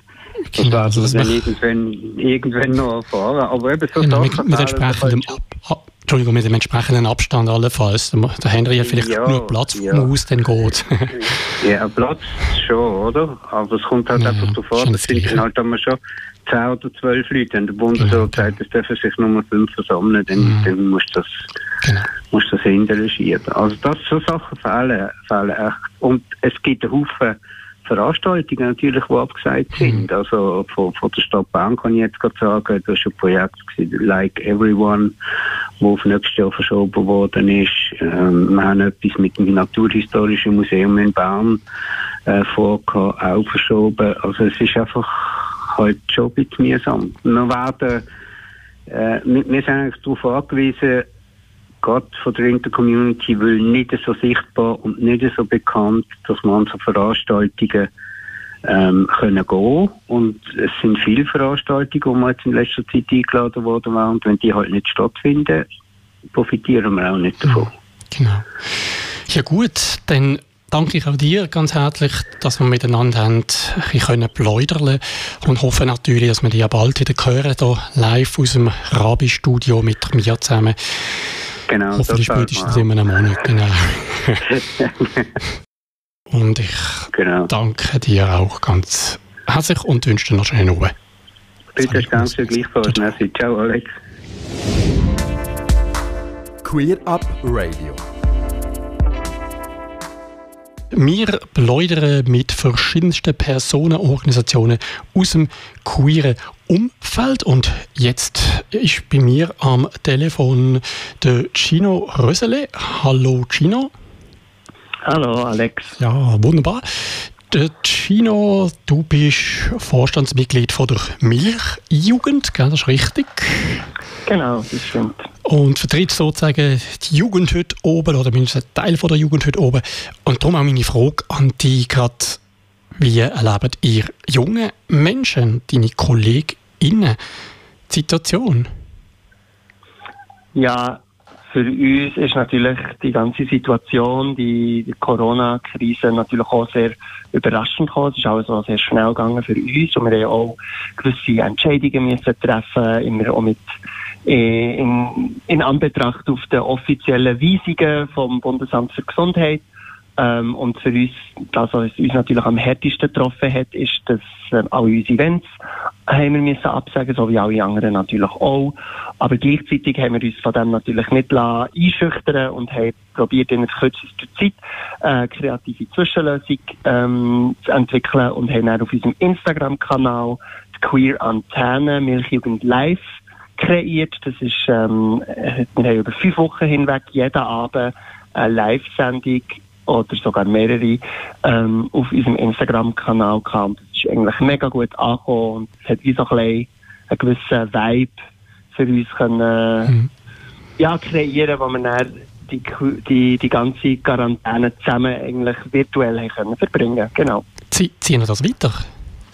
Das genau, also das dann irgendwann, irgendwann noch erfahren. Aber eben so genau, mit, mit entsprechendem Ab, Entschuldigung, mit dem entsprechenden Abstand allenfalls. Der Henry hat vielleicht ja, nur Platz vom ja. Haus, dann geht. ja, Platz schon, oder? Aber es kommt halt ja, einfach davor, das sind dann halt einmal schon 10 oder 12 Leute. Wenn der Bundesrat genau. sagt, es dürfen sich nur 5 versammeln, dann, mhm. dann musst du das, genau. musst das hinterregieren. Also das, so Sachen fehlen, fehlen echt. Und es gibt einen Haufen Veranstaltungen natürlich, die abgesagt sind. Mhm. Also von, von der Stadt Bern kann ich jetzt gerade sagen, das war ein Projekt gewesen, Like Everyone, wo auf nächstes Jahr verschoben worden ist. Ähm, wir haben etwas mit dem Naturhistorischen Museum in Bern äh, vorgehabt, auch verschoben. Also es ist einfach halt schon ein bisschen mühsam. Wir werden, äh, wir, wir sind eigentlich darauf angewiesen, gerade von der Intercommunity, weil nicht so sichtbar und nicht so bekannt, dass man an so Veranstaltungen ähm, können gehen und es sind viele Veranstaltungen, die jetzt in letzter Zeit eingeladen worden waren und wenn die halt nicht stattfinden, profitieren wir auch nicht davon. Genau. Ja gut, dann danke ich auch dir ganz herzlich, dass wir miteinander haben, ein können plaudern und hoffe natürlich, dass wir dich bald wieder hören, hier live aus dem Rabi-Studio mit mir zusammen. Genau. Hoffentlich spätestens in einem Monat, genau. und ich genau. danke dir auch ganz herzlich und wünsche dir noch schönen Abend. Bitte, danke gleichfalls. Merci. Ciao, Alex. Queer Up Radio. Wir plaudern mit verschiedensten Personenorganisationen aus dem queeren Umfeld und jetzt ist bei mir am Telefon der Gino Rösele. Hallo Gino. Hallo Alex. Ja, wunderbar. Der Chino, du bist Vorstandsmitglied von der Milchjugend, gell? das ist richtig? Genau, das stimmt. Und vertritt sozusagen die Jugend heute oben, oder mindestens einen Teil von der Jugend heute oben. Und darum auch meine Frage an dich gerade, wie erlebt ihr junge Menschen, deine KollegInnen, die Situation? Ja, für uns ist natürlich die ganze Situation, die, Corona-Krise natürlich auch sehr überraschend gekommen. Es ist auch sehr schnell gegangen für uns und wir haben auch gewisse Entscheidungen müssen treffen, immer auch mit in, in Anbetracht auf die offiziellen Weisungen vom Bundesamt für Gesundheit. Ähm, und für uns, das, was uns natürlich am härtesten getroffen hat, ist, dass äh, alle unsere Events haben wir müssen absagen, so wie alle anderen natürlich auch. Aber gleichzeitig haben wir uns von dem natürlich nicht einschüchtern und haben probiert, in kürzester Zeit äh, kreative Zwischenlösung ähm, zu entwickeln und haben dann auf unserem Instagram-Kanal die Queer Antenne Milchjugend Live kreiert. Das ist, ähm, wir haben über fünf Wochen hinweg jeden Abend eine Live-Sendung oder sogar mehrere ähm, auf unserem Instagram-Kanal gehabt. Das ist eigentlich mega gut angekommen und es hat wie so ein bisschen einen gewissen Vibe für uns können, mhm. ja, kreieren, wo wir dann die, die, die ganze Quarantäne zusammen eigentlich virtuell können verbringen Genau. Ziehen wir das weiter?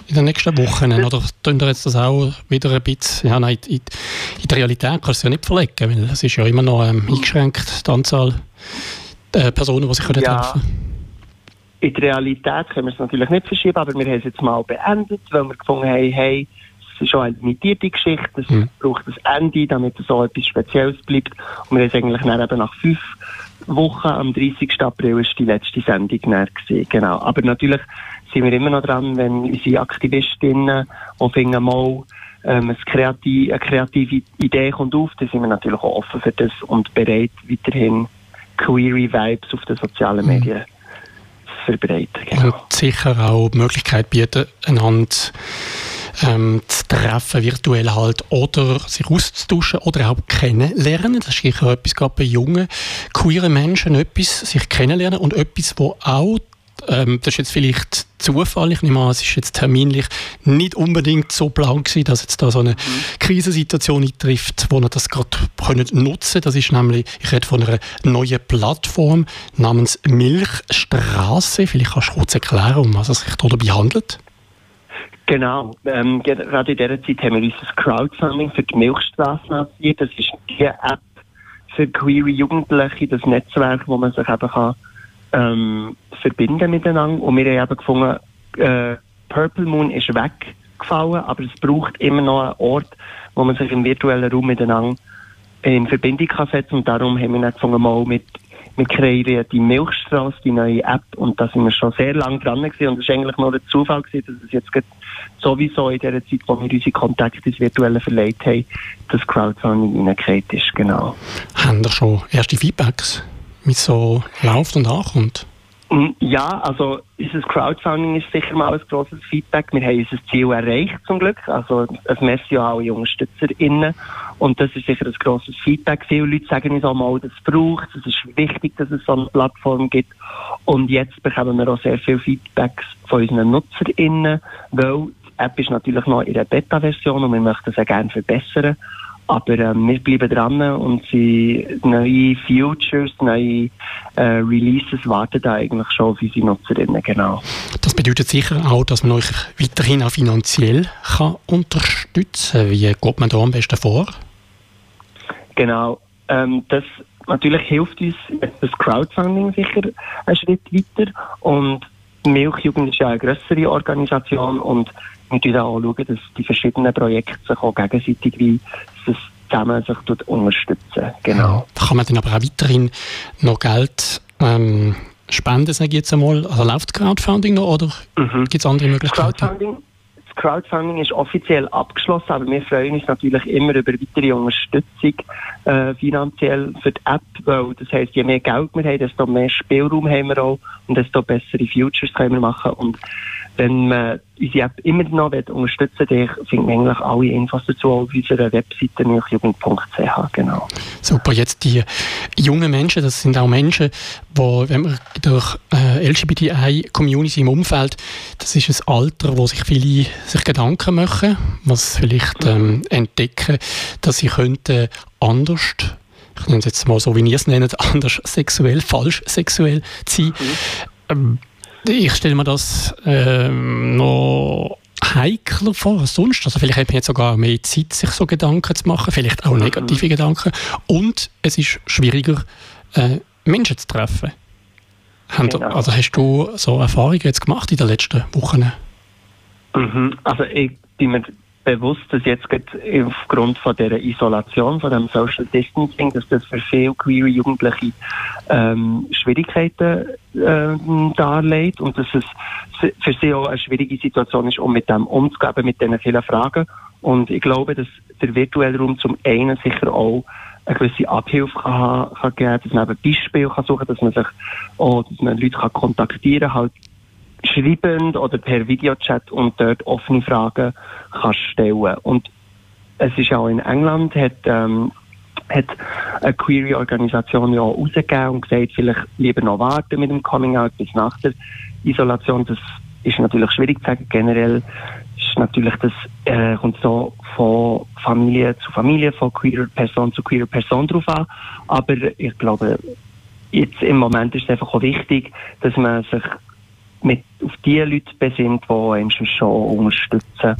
In den nächsten Wochen? Oder tun wir jetzt das auch wieder ein bisschen, ja nein, in, in die Realität kannst du es ja nicht verlegen, weil es ist ja immer noch ähm, eingeschränkt, die Anzahl äh, Personen, die sich können ja. treffen In der Realität können wir es natürlich nicht verschieben, aber wir haben es jetzt mal beendet, weil wir gefunden haben, hey, es ist schon eine limitierte Geschichte, es mhm. braucht ein Ende, damit es so etwas Spezielles bleibt. Und wir haben es eigentlich dann eben nach fünf Wochen, am 30. April, ist die letzte Sendung gesehen. Genau. Aber natürlich sind wir immer noch dran, wenn unsere Aktivistinnen auch finden, mal, ähm, eine, kreative, eine kreative Idee kommt auf, dann sind wir natürlich auch offen für das und bereit, weiterhin query Vibes auf den sozialen mhm. Medien zu verbreiten. Genau. Und sicher auch die Möglichkeit bieten, einander ähm, zu treffen, virtuell halt, oder sich auszutauschen oder auch kennenlernen. Das ist sicher etwas, gerade bei jungen, queeren Menschen, etwas, sich kennenlernen und etwas, wo auch ähm, das ist jetzt vielleicht Zufall, ich nehme an, es ist jetzt terminlich nicht unbedingt so plan gewesen, dass jetzt da so eine mhm. Krisensituation eintrifft, wo wir das gerade nutzen können. Das ist nämlich, ich rede von einer neuen Plattform namens Milchstraße. Vielleicht kannst du kurz erklären, um was es sich dabei handelt. Genau. Ähm, gerade in dieser Zeit haben wir unser Crowdfunding für die Milchstraße lanciert. Das ist die App für queere Jugendliche, das Netzwerk, wo man sich eben kann ähm, verbinden miteinander. Und wir haben eben gefunden, äh, Purple Moon ist weggefallen, aber es braucht immer noch einen Ort, wo man sich im virtuellen Raum miteinander in Verbindung kann setzen und darum haben wir dann gefunden, mal mit wir kreieren die Milchstraße, die neue App, und da sind wir schon sehr lange dran gewesen. Und es war eigentlich nur ein Zufall gewesen, dass es jetzt sowieso in der Zeit, wo wir unsere Kontakte ins Virtuelle verlegt haben, das Crowdfunding reingekehrt ist, genau. Haben da schon erste Feedbacks? Wie es so läuft und ankommt? Mm, ja, also unser Crowdfunding ist sicher mal ein grosses Feedback. Wir haben unser Ziel erreicht zum Glück. Also es messen ja alle UnterstützerInnen. Und das ist sicher ein grosses Feedback. Viele Leute sagen uns auch mal, das braucht es. ist wichtig, dass es so eine Plattform gibt. Und jetzt bekommen wir auch sehr viele Feedbacks von unseren NutzerInnen, weil die App ist natürlich noch in der Beta-Version und wir möchten sie gerne verbessern. Aber ähm, wir bleiben dran und sie, neue Futures, neue äh, Releases warten da eigentlich schon auf unsere Nutzerinnen, genau. Das bedeutet sicher auch, dass man euch weiterhin auch finanziell kann unterstützen kann. Wie geht man da am besten vor? Genau. Ähm, das natürlich hilft uns das Crowdfunding sicher einen Schritt weiter und Milchjugend ist ja eine größere Organisation und wir schauen auch, schauen, dass die verschiedenen Projekte sich auch gegenseitig wie das zusammen sich unterstützen. Genau. Da kann man dann aber auch weiterhin noch Geld ähm, spenden, sage ich jetzt einmal. Also läuft Crowdfunding noch oder mhm. gibt es andere Möglichkeiten? Crowdfunding, das Crowdfunding ist offiziell abgeschlossen, aber wir freuen uns natürlich immer über weitere Unterstützung äh, finanziell für die App, weil das heisst, je mehr Geld wir haben, desto mehr Spielraum haben wir auch und desto bessere Futures können wir machen und wenn man unsere App immer noch unterstützen will, findet man eigentlich alle Infos dazu auf unserer Webseite milchjugend.ch. Genau. Super, jetzt die jungen Menschen, das sind auch Menschen, die, wenn man durch äh, LGBTI-Community im Umfeld, das ist ein Alter, wo sich viele sich Gedanken machen, was vielleicht ähm, entdecken, dass sie könnten anders ich nenne es jetzt mal so, wie ihr es nennt, anders sexuell, falsch sexuell sein. Mhm. Ähm, ich stelle mir das ähm, noch heikler vor als sonst. Also vielleicht hat man jetzt sogar mehr Zeit, sich so Gedanken zu machen, vielleicht auch negative mhm. Gedanken. Und es ist schwieriger, äh, Menschen zu treffen. Genau. Also hast du so Erfahrungen jetzt gemacht in den letzten Wochen? Mhm. Also ich bin mir bewusst, dass jetzt aufgrund von der Isolation, von dem Social Distancing, dass das für viele queere Jugendliche ähm, Schwierigkeiten ähm, darlegt und dass es für sie auch eine schwierige Situation ist, um mit dem umzugehen, mit diesen vielen Fragen. Und ich glaube, dass der virtuelle Raum zum einen sicher auch eine gewisse Abhilfe kann, kann geben, dass man eben Beispiele kann suchen, dass man sich auch, dass man Leute kann kontaktieren, halt schreibend oder per Videochat und dort offene Fragen kannst stellen. Und es ist auch in England, hat, ähm, hat eine Query-Organisation ja rausgegeben und gesagt, vielleicht lieber noch warten mit dem Coming-out bis nach der Isolation. Das ist natürlich schwierig zu sagen. Generell ist natürlich das, äh, kommt so von Familie zu Familie, von queerer Person zu queerer Person drauf an. Aber ich glaube, jetzt im Moment ist es einfach auch wichtig, dass man sich mit auf die Leute besinnt, die einen schon unterstützen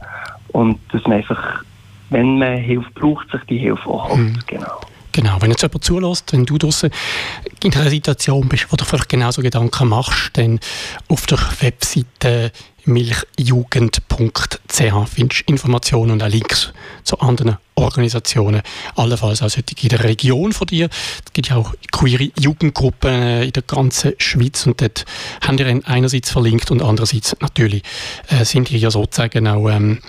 und dass man einfach, wenn man Hilfe braucht, sich die Hilfe auch holt. Mhm. Genau. Genau, wenn jetzt jemand zulässt, wenn du draußen in einer Situation bist, wo du vielleicht genauso Gedanken machst, dann auf der Webseite milchjugend.ch findest du Informationen und auch Links zu anderen Organisationen, allenfalls auch solche in der Region von dir. Es gibt ja auch queere Jugendgruppen äh, in der ganzen Schweiz und dort haben wir einerseits verlinkt und andererseits natürlich äh, sind die ja sozusagen auch ähm,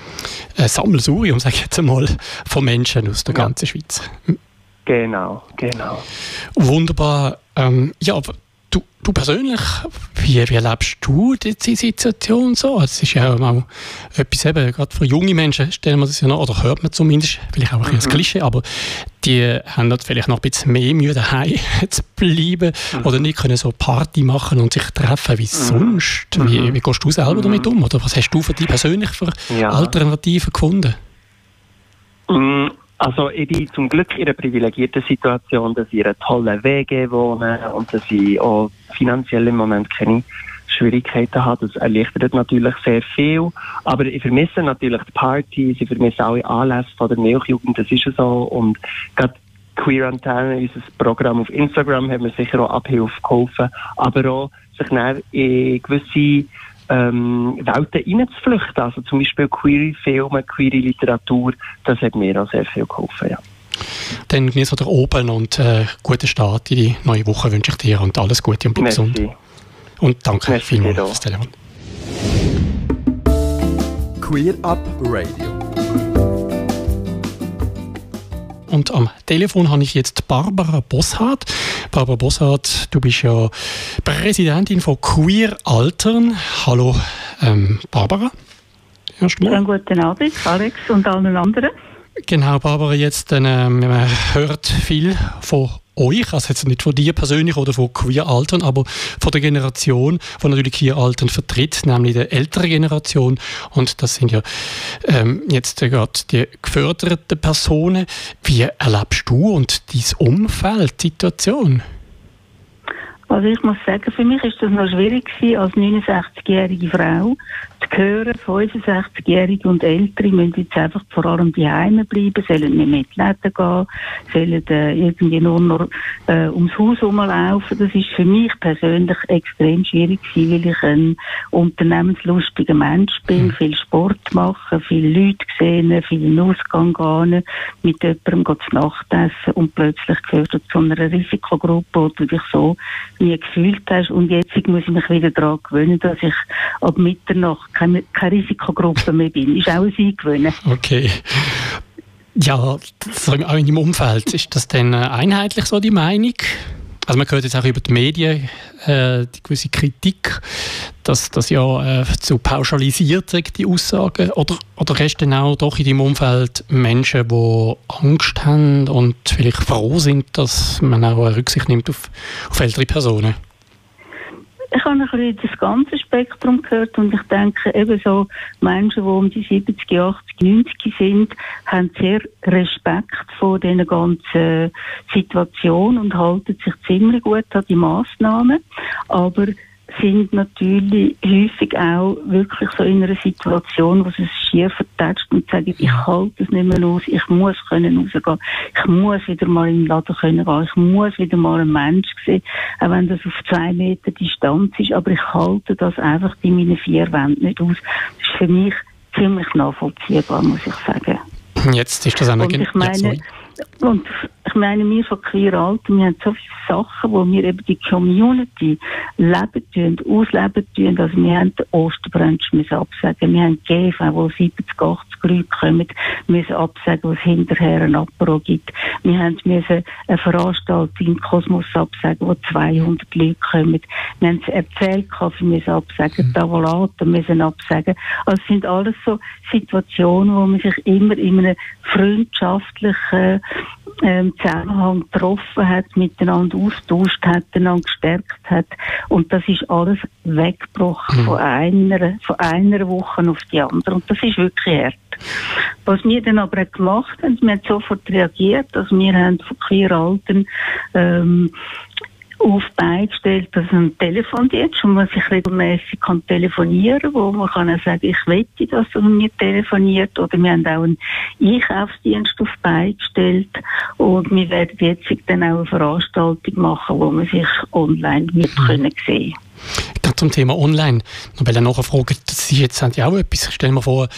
Sammelsurium, sage ich jetzt einmal, von Menschen aus der ja. ganzen Schweiz. Genau, genau. Wunderbar. Ähm, ja, du, du persönlich, wie, wie erlebst du die, die Situation so? Es ist ja auch etwas eben, gerade für junge Menschen stellen wir das ja noch, oder hört man zumindest, vielleicht auch ein bisschen mhm. Klischee, aber die haben dort vielleicht noch ein bisschen mehr Mühe daheim zu bleiben mhm. oder nicht können so Party machen und sich treffen wie mhm. sonst. Wie, mhm. wie gehst du selber damit um? Oder was hast du für dich persönlich für ja. Alternativen gefunden? Also ich bin zum Glück in einer privilegierten Situation, dass ich in einer tollen WG wohne und dass ich auch finanziell im Moment keine Schwierigkeiten habe. Das erleichtert natürlich sehr viel. Aber ich vermisse natürlich die Partys, ich vermisse alle Anlässe von der Milchjugend, das ist ja so. Und gerade Queer Antenne, unser Programm auf Instagram, hat mir sicher auch Abhilfe geholfen. Aber auch sich in gewisse ähm, Welten reinzuflüchten. Also zum Beispiel queere Filme, queere Literatur, das hat mir auch sehr viel geholfen, ja. Dann genieße dir oben und äh, guten Start in die neue Woche wünsche ich dir und alles Gute und bleib gesund. Und danke Merci vielmals fürs Telefon. Queer Up Radio. Und am Telefon habe ich jetzt Barbara Bosshardt. Barbara Bosshardt, du bist ja Präsidentin von Queer Altern. Hallo, ähm, Barbara. Erstmal. Einen guten Abend, Alex und allen anderen. Genau, Barbara, jetzt äh, man hört viel von euch, also jetzt nicht von dir persönlich oder von Queer Altern, aber von der Generation, die natürlich Queer Altern vertritt, nämlich der ältere Generation. Und das sind ja ähm, jetzt gerade die geförderten Personen. Wie erlebst du und dein Umfeld die Situation? Also ich muss sagen, für mich ist das noch schwierig als 69-jährige Frau zu hören, 65-jährige und Ältere müssen jetzt einfach vor allem daheim bleiben, sollen nicht mehr in die Läden gehen, sollen äh, irgendwie nur noch äh, ums Haus herumlaufen. Das ist für mich persönlich extrem schwierig gewesen, weil ich ein unternehmenslustiger Mensch bin, mhm. viel Sport mache, viele Leute gesehen, viel Ausgang gehen, mit jemandem zu Nacht essen und plötzlich gehörst du zu einer Risikogruppe, wo du dich so nie gefühlt hast. Und jetzt muss ich mich wieder daran gewöhnen, dass ich ab Mitternacht keine, keine Risikogruppe mehr bin. Ist auch ein Eingewöhnen. Okay. Ja, auch in deinem Umfeld, ist das denn einheitlich so die Meinung? Also man hört jetzt auch über die Medien äh, die gewisse Kritik, dass das ja äh, zu pauschalisiert sind, die Aussagen. Oder, oder hast du denn auch doch in deinem Umfeld Menschen, die Angst haben und vielleicht froh sind, dass man auch Rücksicht nimmt auf, auf ältere Personen? Ich habe ein bisschen das ganze Spektrum gehört und ich denke, eben so Menschen, die um die 70, 80, 90 sind, haben sehr Respekt vor dieser ganzen Situation und halten sich ziemlich gut an die Massnahmen. Aber sind natürlich häufig auch wirklich so in einer Situation, wo sie es schier vertätscht und sagen, ich halte es nicht mehr aus, ich muss können rausgehen, ich muss wieder mal in den Laden können gehen, ich muss wieder mal einen Mensch sehen, auch wenn das auf zwei Meter Distanz ist, aber ich halte das einfach in meinen vier Wänden nicht aus. Das ist für mich ziemlich nachvollziehbar, muss ich sagen. Jetzt ist das. Ich meine, ja, und ich meine, wir von Queer Alter, wir haben so viele Sachen, wo wir eben die Community leben tun, ausleben tun. Also wir haben den Osterbrunch müssen absagen, wir haben GV, wo 70, 80 Leute kommen, müssen absagen, wo es hinterher ein Apero gibt. Wir haben müssen eine Veranstaltung im Kosmos absagen, wo 200 Leute kommen. Wir haben Erzählkaffee müssen absagen, mhm. Tavolator müssen absagen. Also es sind alles so Situationen, wo man sich immer in einem freundschaftlichen ähm, Zusammenhang getroffen hat, miteinander austauscht hat, einander gestärkt hat. Und das ist alles weggebrochen mhm. von, einer, von einer Woche auf die andere. Und das ist wirklich hart. Was wir dann aber gemacht haben, wir haben sofort reagiert. Also wir haben von Queer Alten ähm, auf beigestellt, dass ein Telefondienst, wo man sich regelmäßig kann telefonieren, wo man kann auch sagen, ich wette, dass er mir telefoniert, oder wir haben auch einen Einkaufsdienst auf beigestellt und wir werden jetzt dann auch eine Veranstaltung machen, wo man sich online wird mhm. können sehen. Zum Thema Online, noch eine Nachfrage, das ist jetzt ja auch etwas, stell mir vor,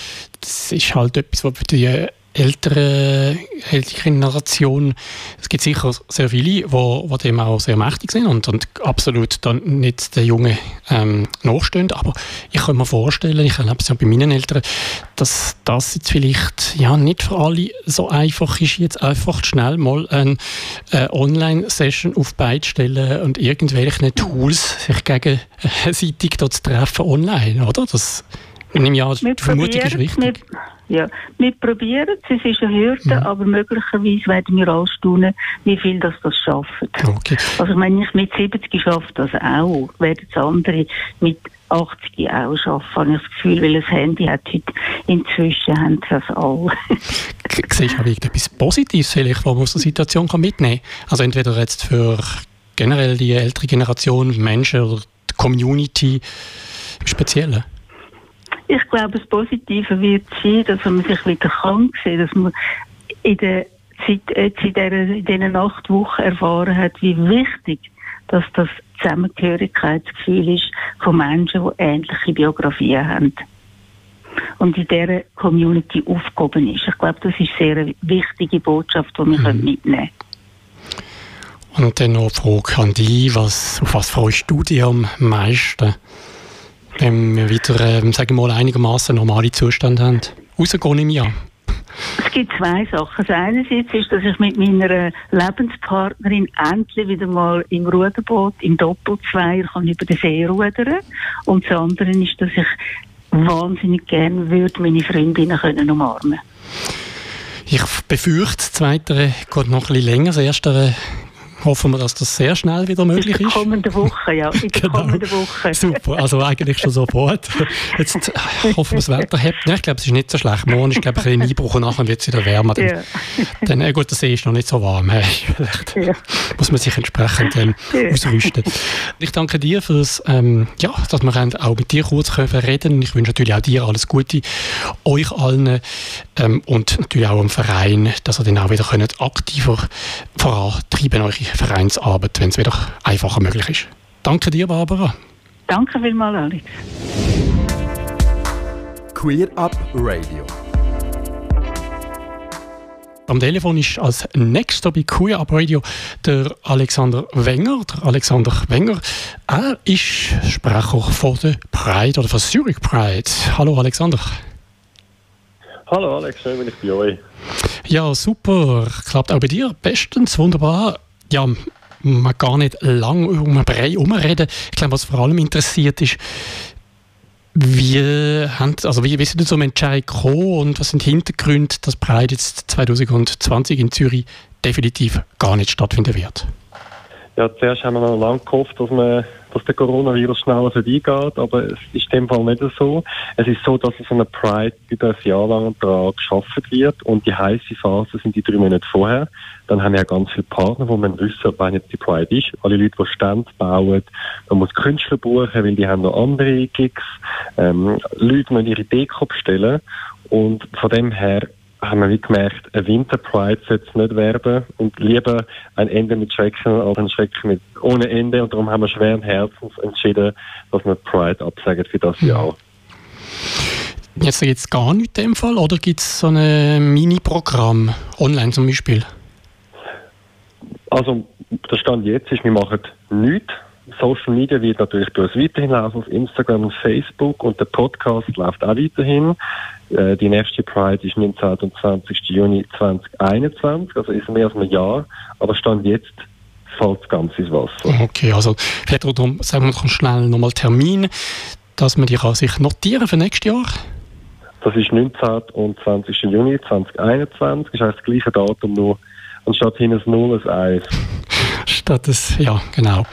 das ist halt etwas, was für die ältere, ältere Generation, es gibt sicher sehr viele, wo, wo dem auch sehr mächtig sind und, und absolut dann nicht der Junge ähm, nachstehen, aber ich kann mir vorstellen, ich erlebe es ja bei meinen Eltern, dass das jetzt vielleicht ja nicht für alle so einfach ist, jetzt einfach schnell mal eine äh, Online-Session auf beide stellen und irgendwelche Tools sich gegenseitig dort zu treffen online, oder? Das nehme ich an, die Vermutung ist richtig. Ja, wir probieren es, es ist eine Hürde, mhm. aber möglicherweise werden wir alle staunen, wie viel das das schaffen. Okay. Also ich meine, ich mit 70 schaffe das auch, werden es andere mit 80 auch schaffen, habe ich das Gefühl, weil das Handy hat heute inzwischen haben das alle. Siehst du etwas Positives vielleicht, was man aus der Situation kann mitnehmen kann? Also entweder jetzt für generell die ältere Generation, Menschen oder die Community im Speziellen? Ich glaube, das Positive wird sein, dass man sich wieder kann sehen, dass man in der Zeit, jetzt in, dieser, in diesen acht Wochen erfahren hat, wie wichtig dass das Zusammengehörigkeitsgefühl ist von Menschen, die ähnliche Biografien haben. Und in dieser Community aufgehoben ist. Ich glaube, das ist sehr eine wichtige Botschaft, die wir mhm. mitnehmen können. Und dann noch eine Frage an dich, was, auf was freust du dich am meisten? Wir wieder, ähm, sagen wir mal, einigermaßen normale Zustände haben. Rausgehen im Jahr. Es gibt zwei Sachen. Das eine ist, dass ich mit meiner Lebenspartnerin endlich wieder mal im Ruderboot, im Doppelzweier, kann über den See rudern. Und das andere ist, dass ich wahnsinnig gerne würde meine Freundinnen können umarmen Ich befürchte, das Zweite geht noch ein bisschen länger. Das Erste hoffen wir, dass das sehr schnell wieder möglich ist. In der kommenden Woche, ja. In der genau. kommenden Woche. Super, also eigentlich schon sofort. Jetzt äh, hoffen wir, das Wetter hat. Ja, ich glaube, es ist nicht so schlecht. Morgen ist, glaube ich, ein Einbruch und nachher wird es wieder wärmer. Dann, ja. dann äh, gut, der See ist noch nicht so warm. Vielleicht ja. muss man sich entsprechend ähm, ja. ausrüsten. Ich danke dir, fürs, ähm, ja, dass wir auch mit dir kurz können reden Ich wünsche natürlich auch dir alles Gute, euch allen ähm, und natürlich auch dem Verein, dass ihr dann auch wieder könnt aktiver vorantreiben eure Vereinsarbeit, wenn es wieder einfacher möglich ist. Danke dir, Barbara. Danke vielmals, Alex. Queer Up Radio. Am Telefon ist als nächster bei Queer Up Radio der Alexander Wenger. Der Alexander Wenger, er ist Sprecher von der Pride oder von Zurich Pride. Hallo Alexander. Hallo Alex, schön bin ich bei euch. Ja, super. Klappt auch bei dir bestens, wunderbar. Ja, wir gar nicht lang um einen Brei herumreden. Ich glaube, was vor allem interessiert ist, wie, haben, also wie, wie sind zum Entscheid gekommen und was sind die Hintergründe, dass Pride jetzt 2020 in Zürich definitiv gar nicht stattfinden wird? Ja, zuerst haben wir noch lange gehofft, dass, man, dass der Coronavirus schneller vorbeigeht, aber es ist in dem Fall nicht so. Es ist so, dass so eine Pride über ein Jahr lang daran geschaffen wird und die heiße Phase sind die drei Monate vorher. Dann haben wir ja ganz viele Partner, wo man wissen, wann jetzt die Pride ist. Alle Leute, die Stände bauen, man muss Künstler buchen, weil die haben noch andere Gigs. Ähm, Leute müssen ihre Deko bestellen und von dem her haben wir gemerkt, ein Winter Pride sollte es nicht werben und lieber ein Ende mit Schrecken als ein Schrecken mit ohne Ende. Und darum haben wir schweren Herzens entschieden, dass wir Pride absagen für das Jahr. Jetzt gibt es gar nichts in dem Fall oder gibt es so ein Mini-Programm online zum Beispiel? Also der Stand jetzt ist, wir machen nichts. Social Media wird natürlich bei uns weiterhin laufen, auf Instagram und Facebook und der Podcast läuft auch weiterhin. Äh, die nächste Pride ist 19. und 20. Juni 2021, also ist mehr als ein Jahr, aber Stand jetzt fällt ganz ins Wasser. Okay, also vielleicht darum, sagen wir noch schnell nochmal Termin, dass man die kann sich notieren für nächstes Jahr. Das ist 19. und 20. Juni 2021, das heißt das gleiche Datum, nur anstatt hin ein 0 ein 1. Statt das, ja, genau.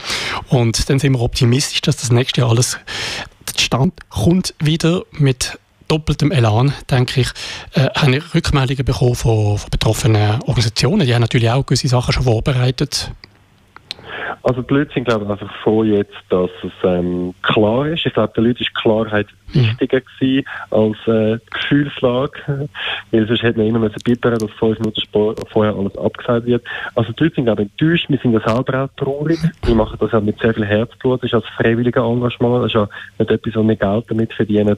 Und dann sind wir optimistisch, dass das nächste Jahr alles zustande kommt wieder mit doppeltem Elan, denke ich, äh, habe ich Rückmeldungen bekommen von, von betroffenen Organisationen. Die haben natürlich auch gewisse Sachen schon vorbereitet. Also die Leute sind, glaube ich, einfach froh jetzt, dass es ähm, klar ist. Ich glaube, den Leuten ist Klarheit wichtiger gewesen als äh, Gefühlslage. Weil sonst hätte man immer müssen bibbern, dass fünf Minuten vorher alles abgesagt wird. Also die Leute sind, glaube ich, enttäuscht. Wir sind ja selber auch traurig. Wir machen das ja mit sehr viel Herzblut. Das ist als freiwilliger Engagement. Das ist ja nicht etwas, wo wir Geld damit verdienen.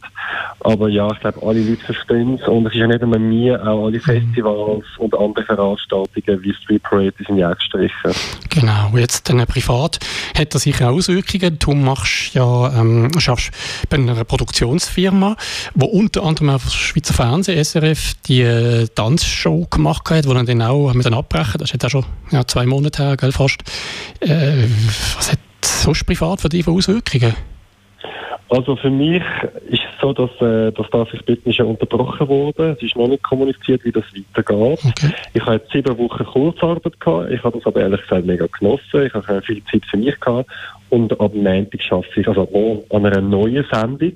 Aber ja, ich glaube, alle Leute verstehen es. Und es ist ja nicht nur mir, auch alle Festivals und andere Veranstaltungen wie Street Parade, sind ja gestrichen. Genau. Jetzt dann privat hat das sicher Auswirkungen. Du machst ja, ähm, schaffst bei einer Produktionsfirma, wo unter anderem auf Schweizer Fernsehen, SRF, die äh, Tanzshow gemacht hat, wo dann, auch mit abbrechen. Das ist jetzt auch schon ja, zwei Monate her, gell, fast. Äh, was hat sonst privat für dich für Auswirkungen? Also für mich ist es so, dass, äh, dass das ich schon unterbrochen wurde. Es ist noch nicht kommuniziert, wie das weitergeht. Okay. Ich habe jetzt sieben Wochen Kurzarbeit gehabt. Ich habe das aber ehrlich gesagt mega genossen. Ich habe viel Zeit für mich gehabt. Und ab Montag schaffe ich also an einer neuen Sendung,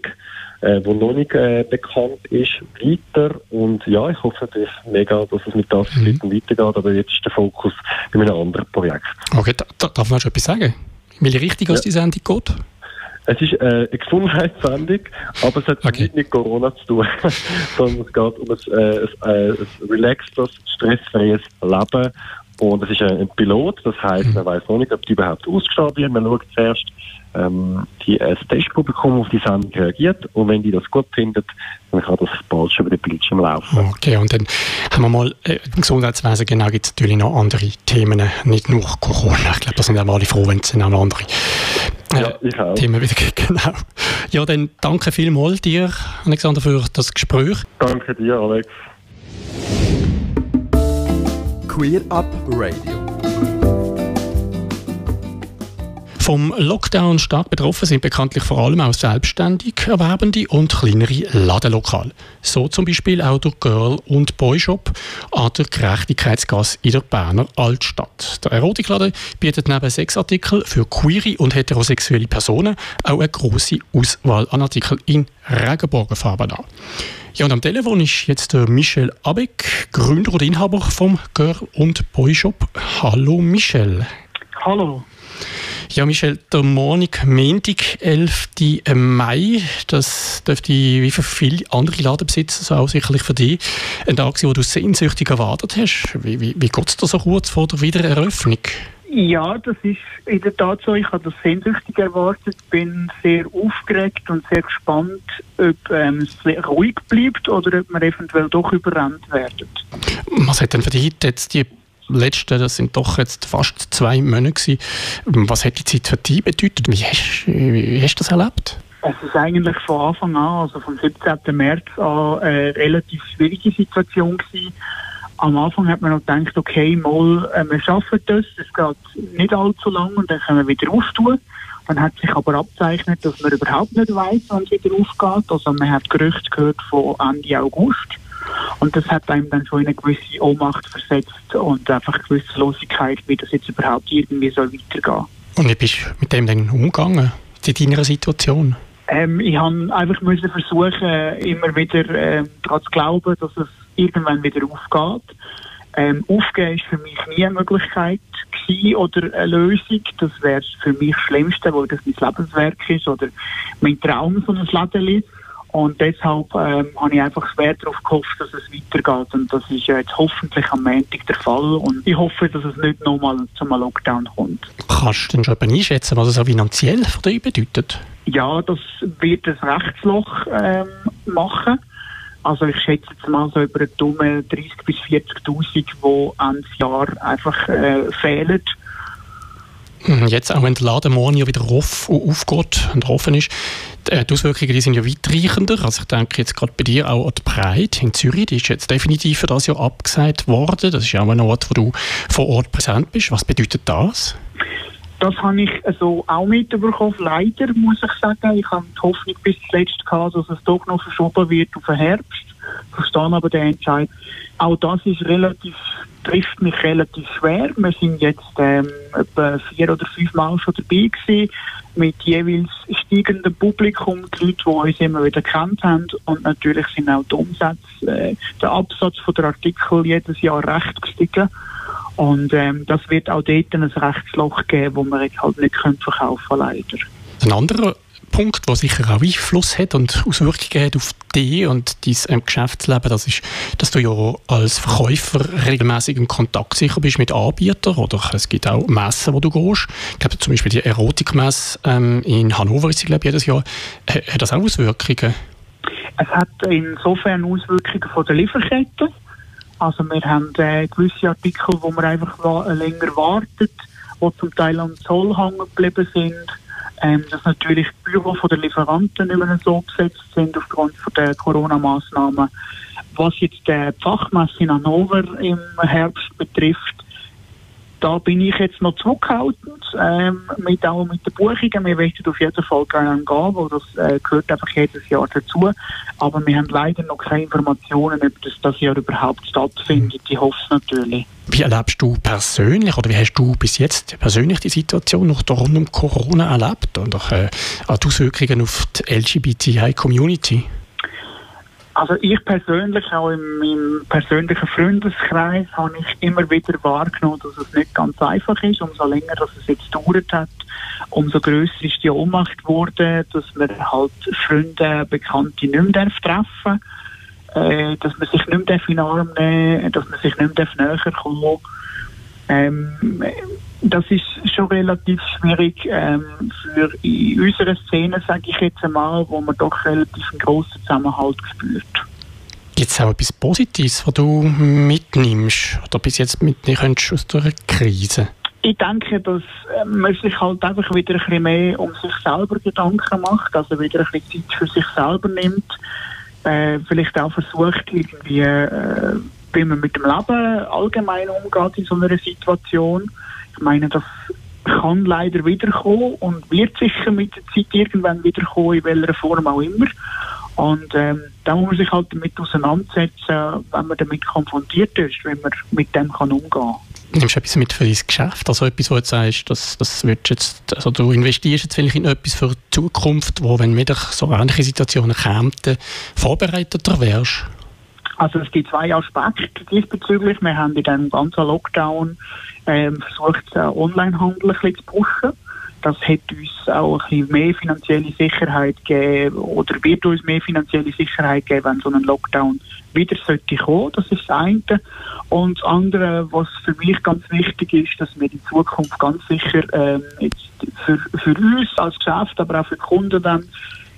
äh, die noch nicht äh, bekannt ist, weiter. Und ja, ich hoffe natürlich mega, dass es mit das mhm. weitergeht. Aber jetzt ist der Fokus bei einem anderen Projekt. Okay, da, darf man schon etwas sagen? In welche Richtung ja. die Sendung geht? Es ist äh, eine Gesundheitssendung, aber es hat okay. nicht mit Corona zu tun, sondern es geht um ein, äh, ein, ein relaxtes, stressfreies Leben. Und es ist ein Pilot, das heißt, mhm. man weiß noch nicht, ob die überhaupt ausgestrahlt wird. Man schaut zuerst, ähm, die, äh, das Testpublikum auf die Sendung reagiert und wenn die das gut findet, dann kann das bald schon über den Bildschirm laufen. Okay, und dann haben wir mal äh, im Gesundheitswesen genau gibt es natürlich noch andere Themen, nicht nur Corona. Ich glaube, da sind auch alle froh, wenn es dann auch noch andere ja, ich auch. Themen wieder. Genau. Ja, dann danke vielmals dir, Alexander, für das Gespräch. Danke dir, Alex. Queer Up Radio. Vom Lockdown stark betroffen sind bekanntlich vor allem auch selbstständig Erwerbende und kleinere Ladenlokale. So zum Beispiel auch der Girl- und Boyshop an der Gerechtigkeitsgasse in der Berner Altstadt. Der Erotikladen bietet neben Sexartikeln für queere und heterosexuelle Personen auch eine große Auswahl an Artikeln in Regenbogenfarben an. Ja, und am Telefon ist jetzt Michel Abeck, Gründer und Inhaber vom Girl- und Boyshop. Hallo Michel. Hallo. Ja, Michel, der Montag, Montag, 11. Mai, das dürfte wie für viele andere Ladenbesitzer, so auch sicherlich für dich, ein Tag sein, wo du sehnsüchtig erwartet hast. Wie, wie, wie geht es dir so kurz vor der Wiedereröffnung? Ja, das ist in der Tat so. Ich habe das sehnsüchtig erwartet, bin sehr aufgeregt und sehr gespannt, ob ähm, es ruhig bleibt oder ob wir eventuell doch überrannt werden. Was hat denn für dich jetzt die letzten, das sind doch jetzt fast zwei Monate gewesen. Was hat die Zeit für dich bedeutet? Wie hast, wie hast du das erlebt? Es ist eigentlich von Anfang an, also vom 17. März an, eine relativ schwierige Situation gewesen. Am Anfang hat man noch gedacht, okay, mal, äh, wir schaffen das, es geht nicht allzu lang und dann können wir wieder auftun. Dann hat sich aber abzeichnet, dass man überhaupt nicht weiß, wann es wieder aufgeht. Also man hat Gerüchte gehört von Ende August. Und das hat einem dann schon in eine gewisse Ohnmacht versetzt und einfach eine gewisse Losigkeit, wie das jetzt überhaupt irgendwie soll weitergehen. Und wie bist du mit dem dann umgegangen, in deiner Situation? Ähm, ich habe einfach müssen versuchen, immer wieder äh, daran zu glauben, dass es irgendwann wieder aufgeht. Ähm, aufgeben ist für mich nie eine Möglichkeit gewesen oder eine Lösung. Das wäre für mich das Schlimmste, weil das mein Lebenswerk ist oder mein Traum, so ein Läden und deshalb ähm, habe ich einfach schwer darauf gehofft, dass es weitergeht. Und das ist jetzt hoffentlich am Montag der Fall. Und ich hoffe, dass es nicht nochmal zum Lockdown kommt. Kannst du denn schon einschätzen, was es auch finanziell für dich bedeutet? Ja, das wird ein Rechtsloch ähm, machen. Also ich schätze jetzt mal so über eine dumme 30.000 bis 40.000, die Ende Jahr einfach äh, fehlen. Mhm, jetzt, auch wenn der Laden morgen ja wieder auf, aufgeht und offen ist, die Auswirkungen die sind ja weitreichender. Also ich denke jetzt gerade bei dir auch an die Breite in Zürich, die ist jetzt definitiv für das Jahr abgesagt worden. Das ist ja auch ein Ort, wo du vor Ort präsent bist. Was bedeutet das? Das habe ich also auch mitbekommen, leider muss ich sagen. Ich habe die Hoffnung bis zuletzt gehabt, dass es doch noch verschoben wird auf den Herbst. Verstehe aber den Entscheid. Auch das ist relativ, trifft mich relativ schwer. Wir sind jetzt ähm, etwa vier oder fünf Mal schon dabei gewesen, mit jeweils steigendem Publikum, die Leute, die uns immer wieder kennt haben. Und natürlich sind auch die Umsätze, äh, der Absatz von der Artikel jedes Jahr recht gestiegen. Und ähm, das wird auch dort ein Rechtsloch geben, wo wir jetzt halt nicht verkaufen können, leider. Ein anderer Punkt, der sicher auch Einfluss hat und Auswirkungen hat auf dich und dein ähm, Geschäftsleben, das ist, dass du ja als Verkäufer regelmäßig in Kontakt sicher bist mit Anbietern oder es gibt auch Messen, wo du gehst. Ich glaube zum Beispiel die Erotikmesse ähm, in Hannover ist sie, glaube jedes Jahr. Hat das auch Auswirkungen? Es hat insofern Auswirkungen von der Lieferkette also wir haben äh, gewisse Artikel, wo man einfach wa länger wartet, die zum Teil am Zoll hängen geblieben sind. Ähm, dass natürlich die Büro der Lieferanten nicht mehr so besetzt sind aufgrund von der Corona-Maßnahmen. Was jetzt die Fachmesse in Hannover im Herbst betrifft, da bin ich jetzt noch zurückhaltend, ähm, mit, auch mit den Buchungen. Wir möchten auf jeden Fall gerne gehen, weil das äh, gehört einfach jedes Jahr dazu. Aber wir haben leider noch keine Informationen, ob das das Jahr überhaupt stattfindet. Ich hoffe es natürlich. Wie erlebst du persönlich oder wie hast du bis jetzt persönlich die Situation noch rund um Corona erlebt und auch äh, die Auswirkungen auf die LGBTI-Community? Also ich persönlich, auch in meinem persönlichen Freundeskreis, habe ich immer wieder wahrgenommen, dass es nicht ganz einfach ist. Umso länger dass es jetzt gedauert hat, umso grösser ist die Ohnmacht geworden, dass man halt Freunde, Bekannte nicht mehr treffen darf, äh, dass man sich nicht mehr in den Arm nehmen dass man sich nicht mehr näher kommen darf. Ähm, das ist schon relativ schwierig ähm, für in unserer Szene, sage ich jetzt einmal, wo man doch relativ einen grossen Zusammenhalt spürt. Gibt es auch etwas Positives, was du mitnimmst oder bis jetzt mitnehmen könntest aus der Krise? Ich denke, dass äh, man sich halt einfach wieder ein bisschen mehr um sich selber Gedanken macht, also wieder ein bisschen Zeit für sich selber nimmt, äh, vielleicht auch versucht, irgendwie äh, wie man mit dem Leben allgemein umgeht in so einer Situation. Ich meine, das kann leider wiederkommen und wird sicher mit der Zeit irgendwann wiederkommen, in welcher Form auch immer. Und ähm, da muss man sich halt damit auseinandersetzen, wenn man damit konfrontiert ist, wie man mit dem kann umgehen kann. Nimmst du etwas mit für dein Geschäft? Also etwas, wo du sagst, das, das jetzt, also du investierst jetzt vielleicht in etwas für die Zukunft, wo, wenn wieder so ähnliche Situationen kämen, vorbereiteter wärst? Also es gibt zwei Aspekte diesbezüglich. Wir haben in diesem ganzen Lockdown ähm, versucht, den Onlinehandel ein bisschen zu pushen. Das hat uns auch ein bisschen mehr finanzielle Sicherheit gegeben oder wird uns mehr finanzielle Sicherheit geben, wenn so ein Lockdown wieder sollte kommen. Das ist das eine. Und das andere, was für mich ganz wichtig ist, dass wir in Zukunft ganz sicher ähm, jetzt für, für uns als Geschäft, aber auch für die Kunden dann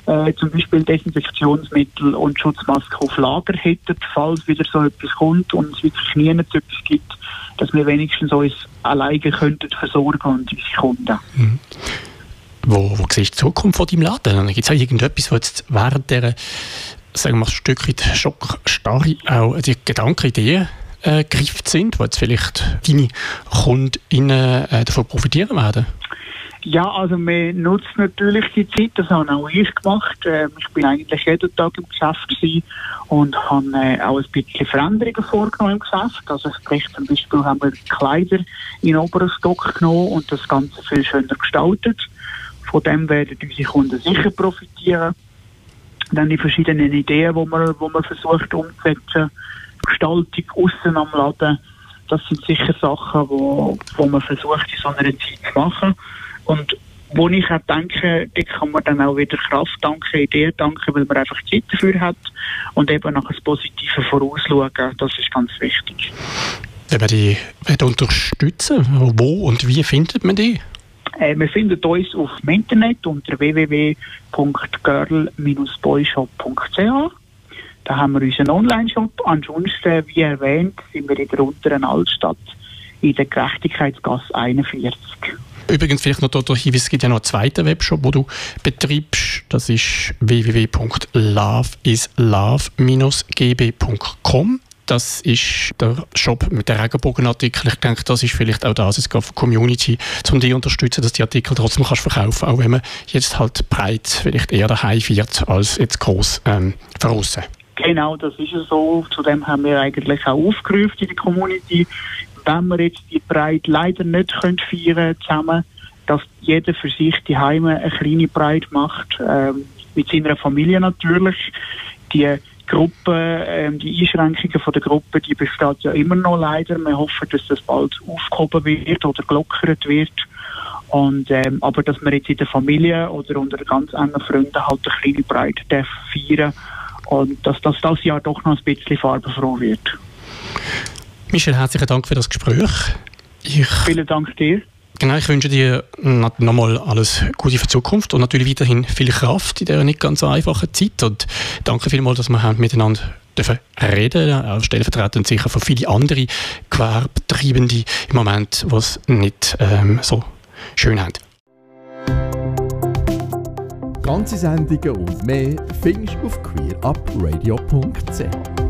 äh, zum Beispiel Desinfektionsmittel und Schutzmasken auf Lager hätten, falls wieder so etwas kommt und es wirklich nie etwas gibt, dass wir wenigstens uns alleine könnten versorgen und unsere Kunden. Mhm. Wo, wo siehst du die Zukunft von deinem Laden? Gibt es irgendetwas, was jetzt während dieser sagen wir, ein Stück weit Schockstarre auch die Gedankenideen eingegrifft sind, wo jetzt vielleicht deine KundInnen äh, davon profitieren werden? Ja, also man nutzt natürlich die Zeit, das habe auch ich gemacht. Ähm, ich bin eigentlich jeden Tag im Geschäft und habe äh, auch ein bisschen Veränderungen vorgenommen im Geschäft. Also sprich zum Beispiel haben wir Kleider in den oberen Stock genommen und das Ganze viel schöner gestaltet. Von dem werden unsere Kunden sicher profitieren. Dann die verschiedenen Ideen, die man, wo man versucht umzusetzen. Gestaltung außen am Laden. Das sind sicher Sachen, wo, wo man versucht in so einer Zeit zu machen. Und wo ich auch denke, da kann man dann auch wieder Kraft danken, Ideen danken, weil man einfach Zeit dafür hat und eben nach einem Positiven vorausschauen. Das ist ganz wichtig. Wenn man die unterstützen wo und wie findet man die? Äh, wir finden uns auf dem Internet unter www.girl-boyshop.ch. Da haben wir unseren Online-Shop. Ansonsten, wie erwähnt, sind wir in der unteren Altstadt in der Gerechtigkeitsgasse 41. Übrigens vielleicht noch der Hinweis, es gibt ja noch einen zweiten Webshop, wo du betreibst. Das ist www.loveislove-gb.com. Das ist der Shop mit den Regenbogenartikeln. Ich denke, das ist vielleicht auch das, es geht für die Community, um die zu unterstützen, dass die Artikel trotzdem kannst verkaufen auch wenn man jetzt halt breit vielleicht eher daheim wird, als jetzt groß ähm. Genau, das ist es so. Zudem haben wir eigentlich auch aufgerufen in der Community, wenn wir jetzt die Breit leider nicht können feiern zusammen, dass jeder für sich die Heime eine kleine Breit macht, ähm, mit seiner Familie natürlich. Die Gruppe, ähm, die Einschränkungen von der Gruppe, die besteht ja immer noch leider. Wir hoffen, dass das bald aufgehoben wird oder gelockert wird. Und, ähm, aber dass man jetzt in der Familie oder unter ganz engen Freunden halt eine kleine Breite darf feiern und dass das das Jahr doch noch ein bisschen farbenfroh wird. Michel, herzlichen Dank für das Gespräch. Ich Vielen Dank dir. Genau, ich wünsche dir nochmal alles Gute für die Zukunft und natürlich weiterhin viel Kraft in dieser nicht ganz einfachen Zeit. Und danke vielmals, dass wir miteinander dürfen reden, auch stellvertretend sicher für viele andere Gewerbetreibende im Moment, die es nicht ähm, so schön haben. Ganze Sendungen und mehr findest du auf queerupradio.ch.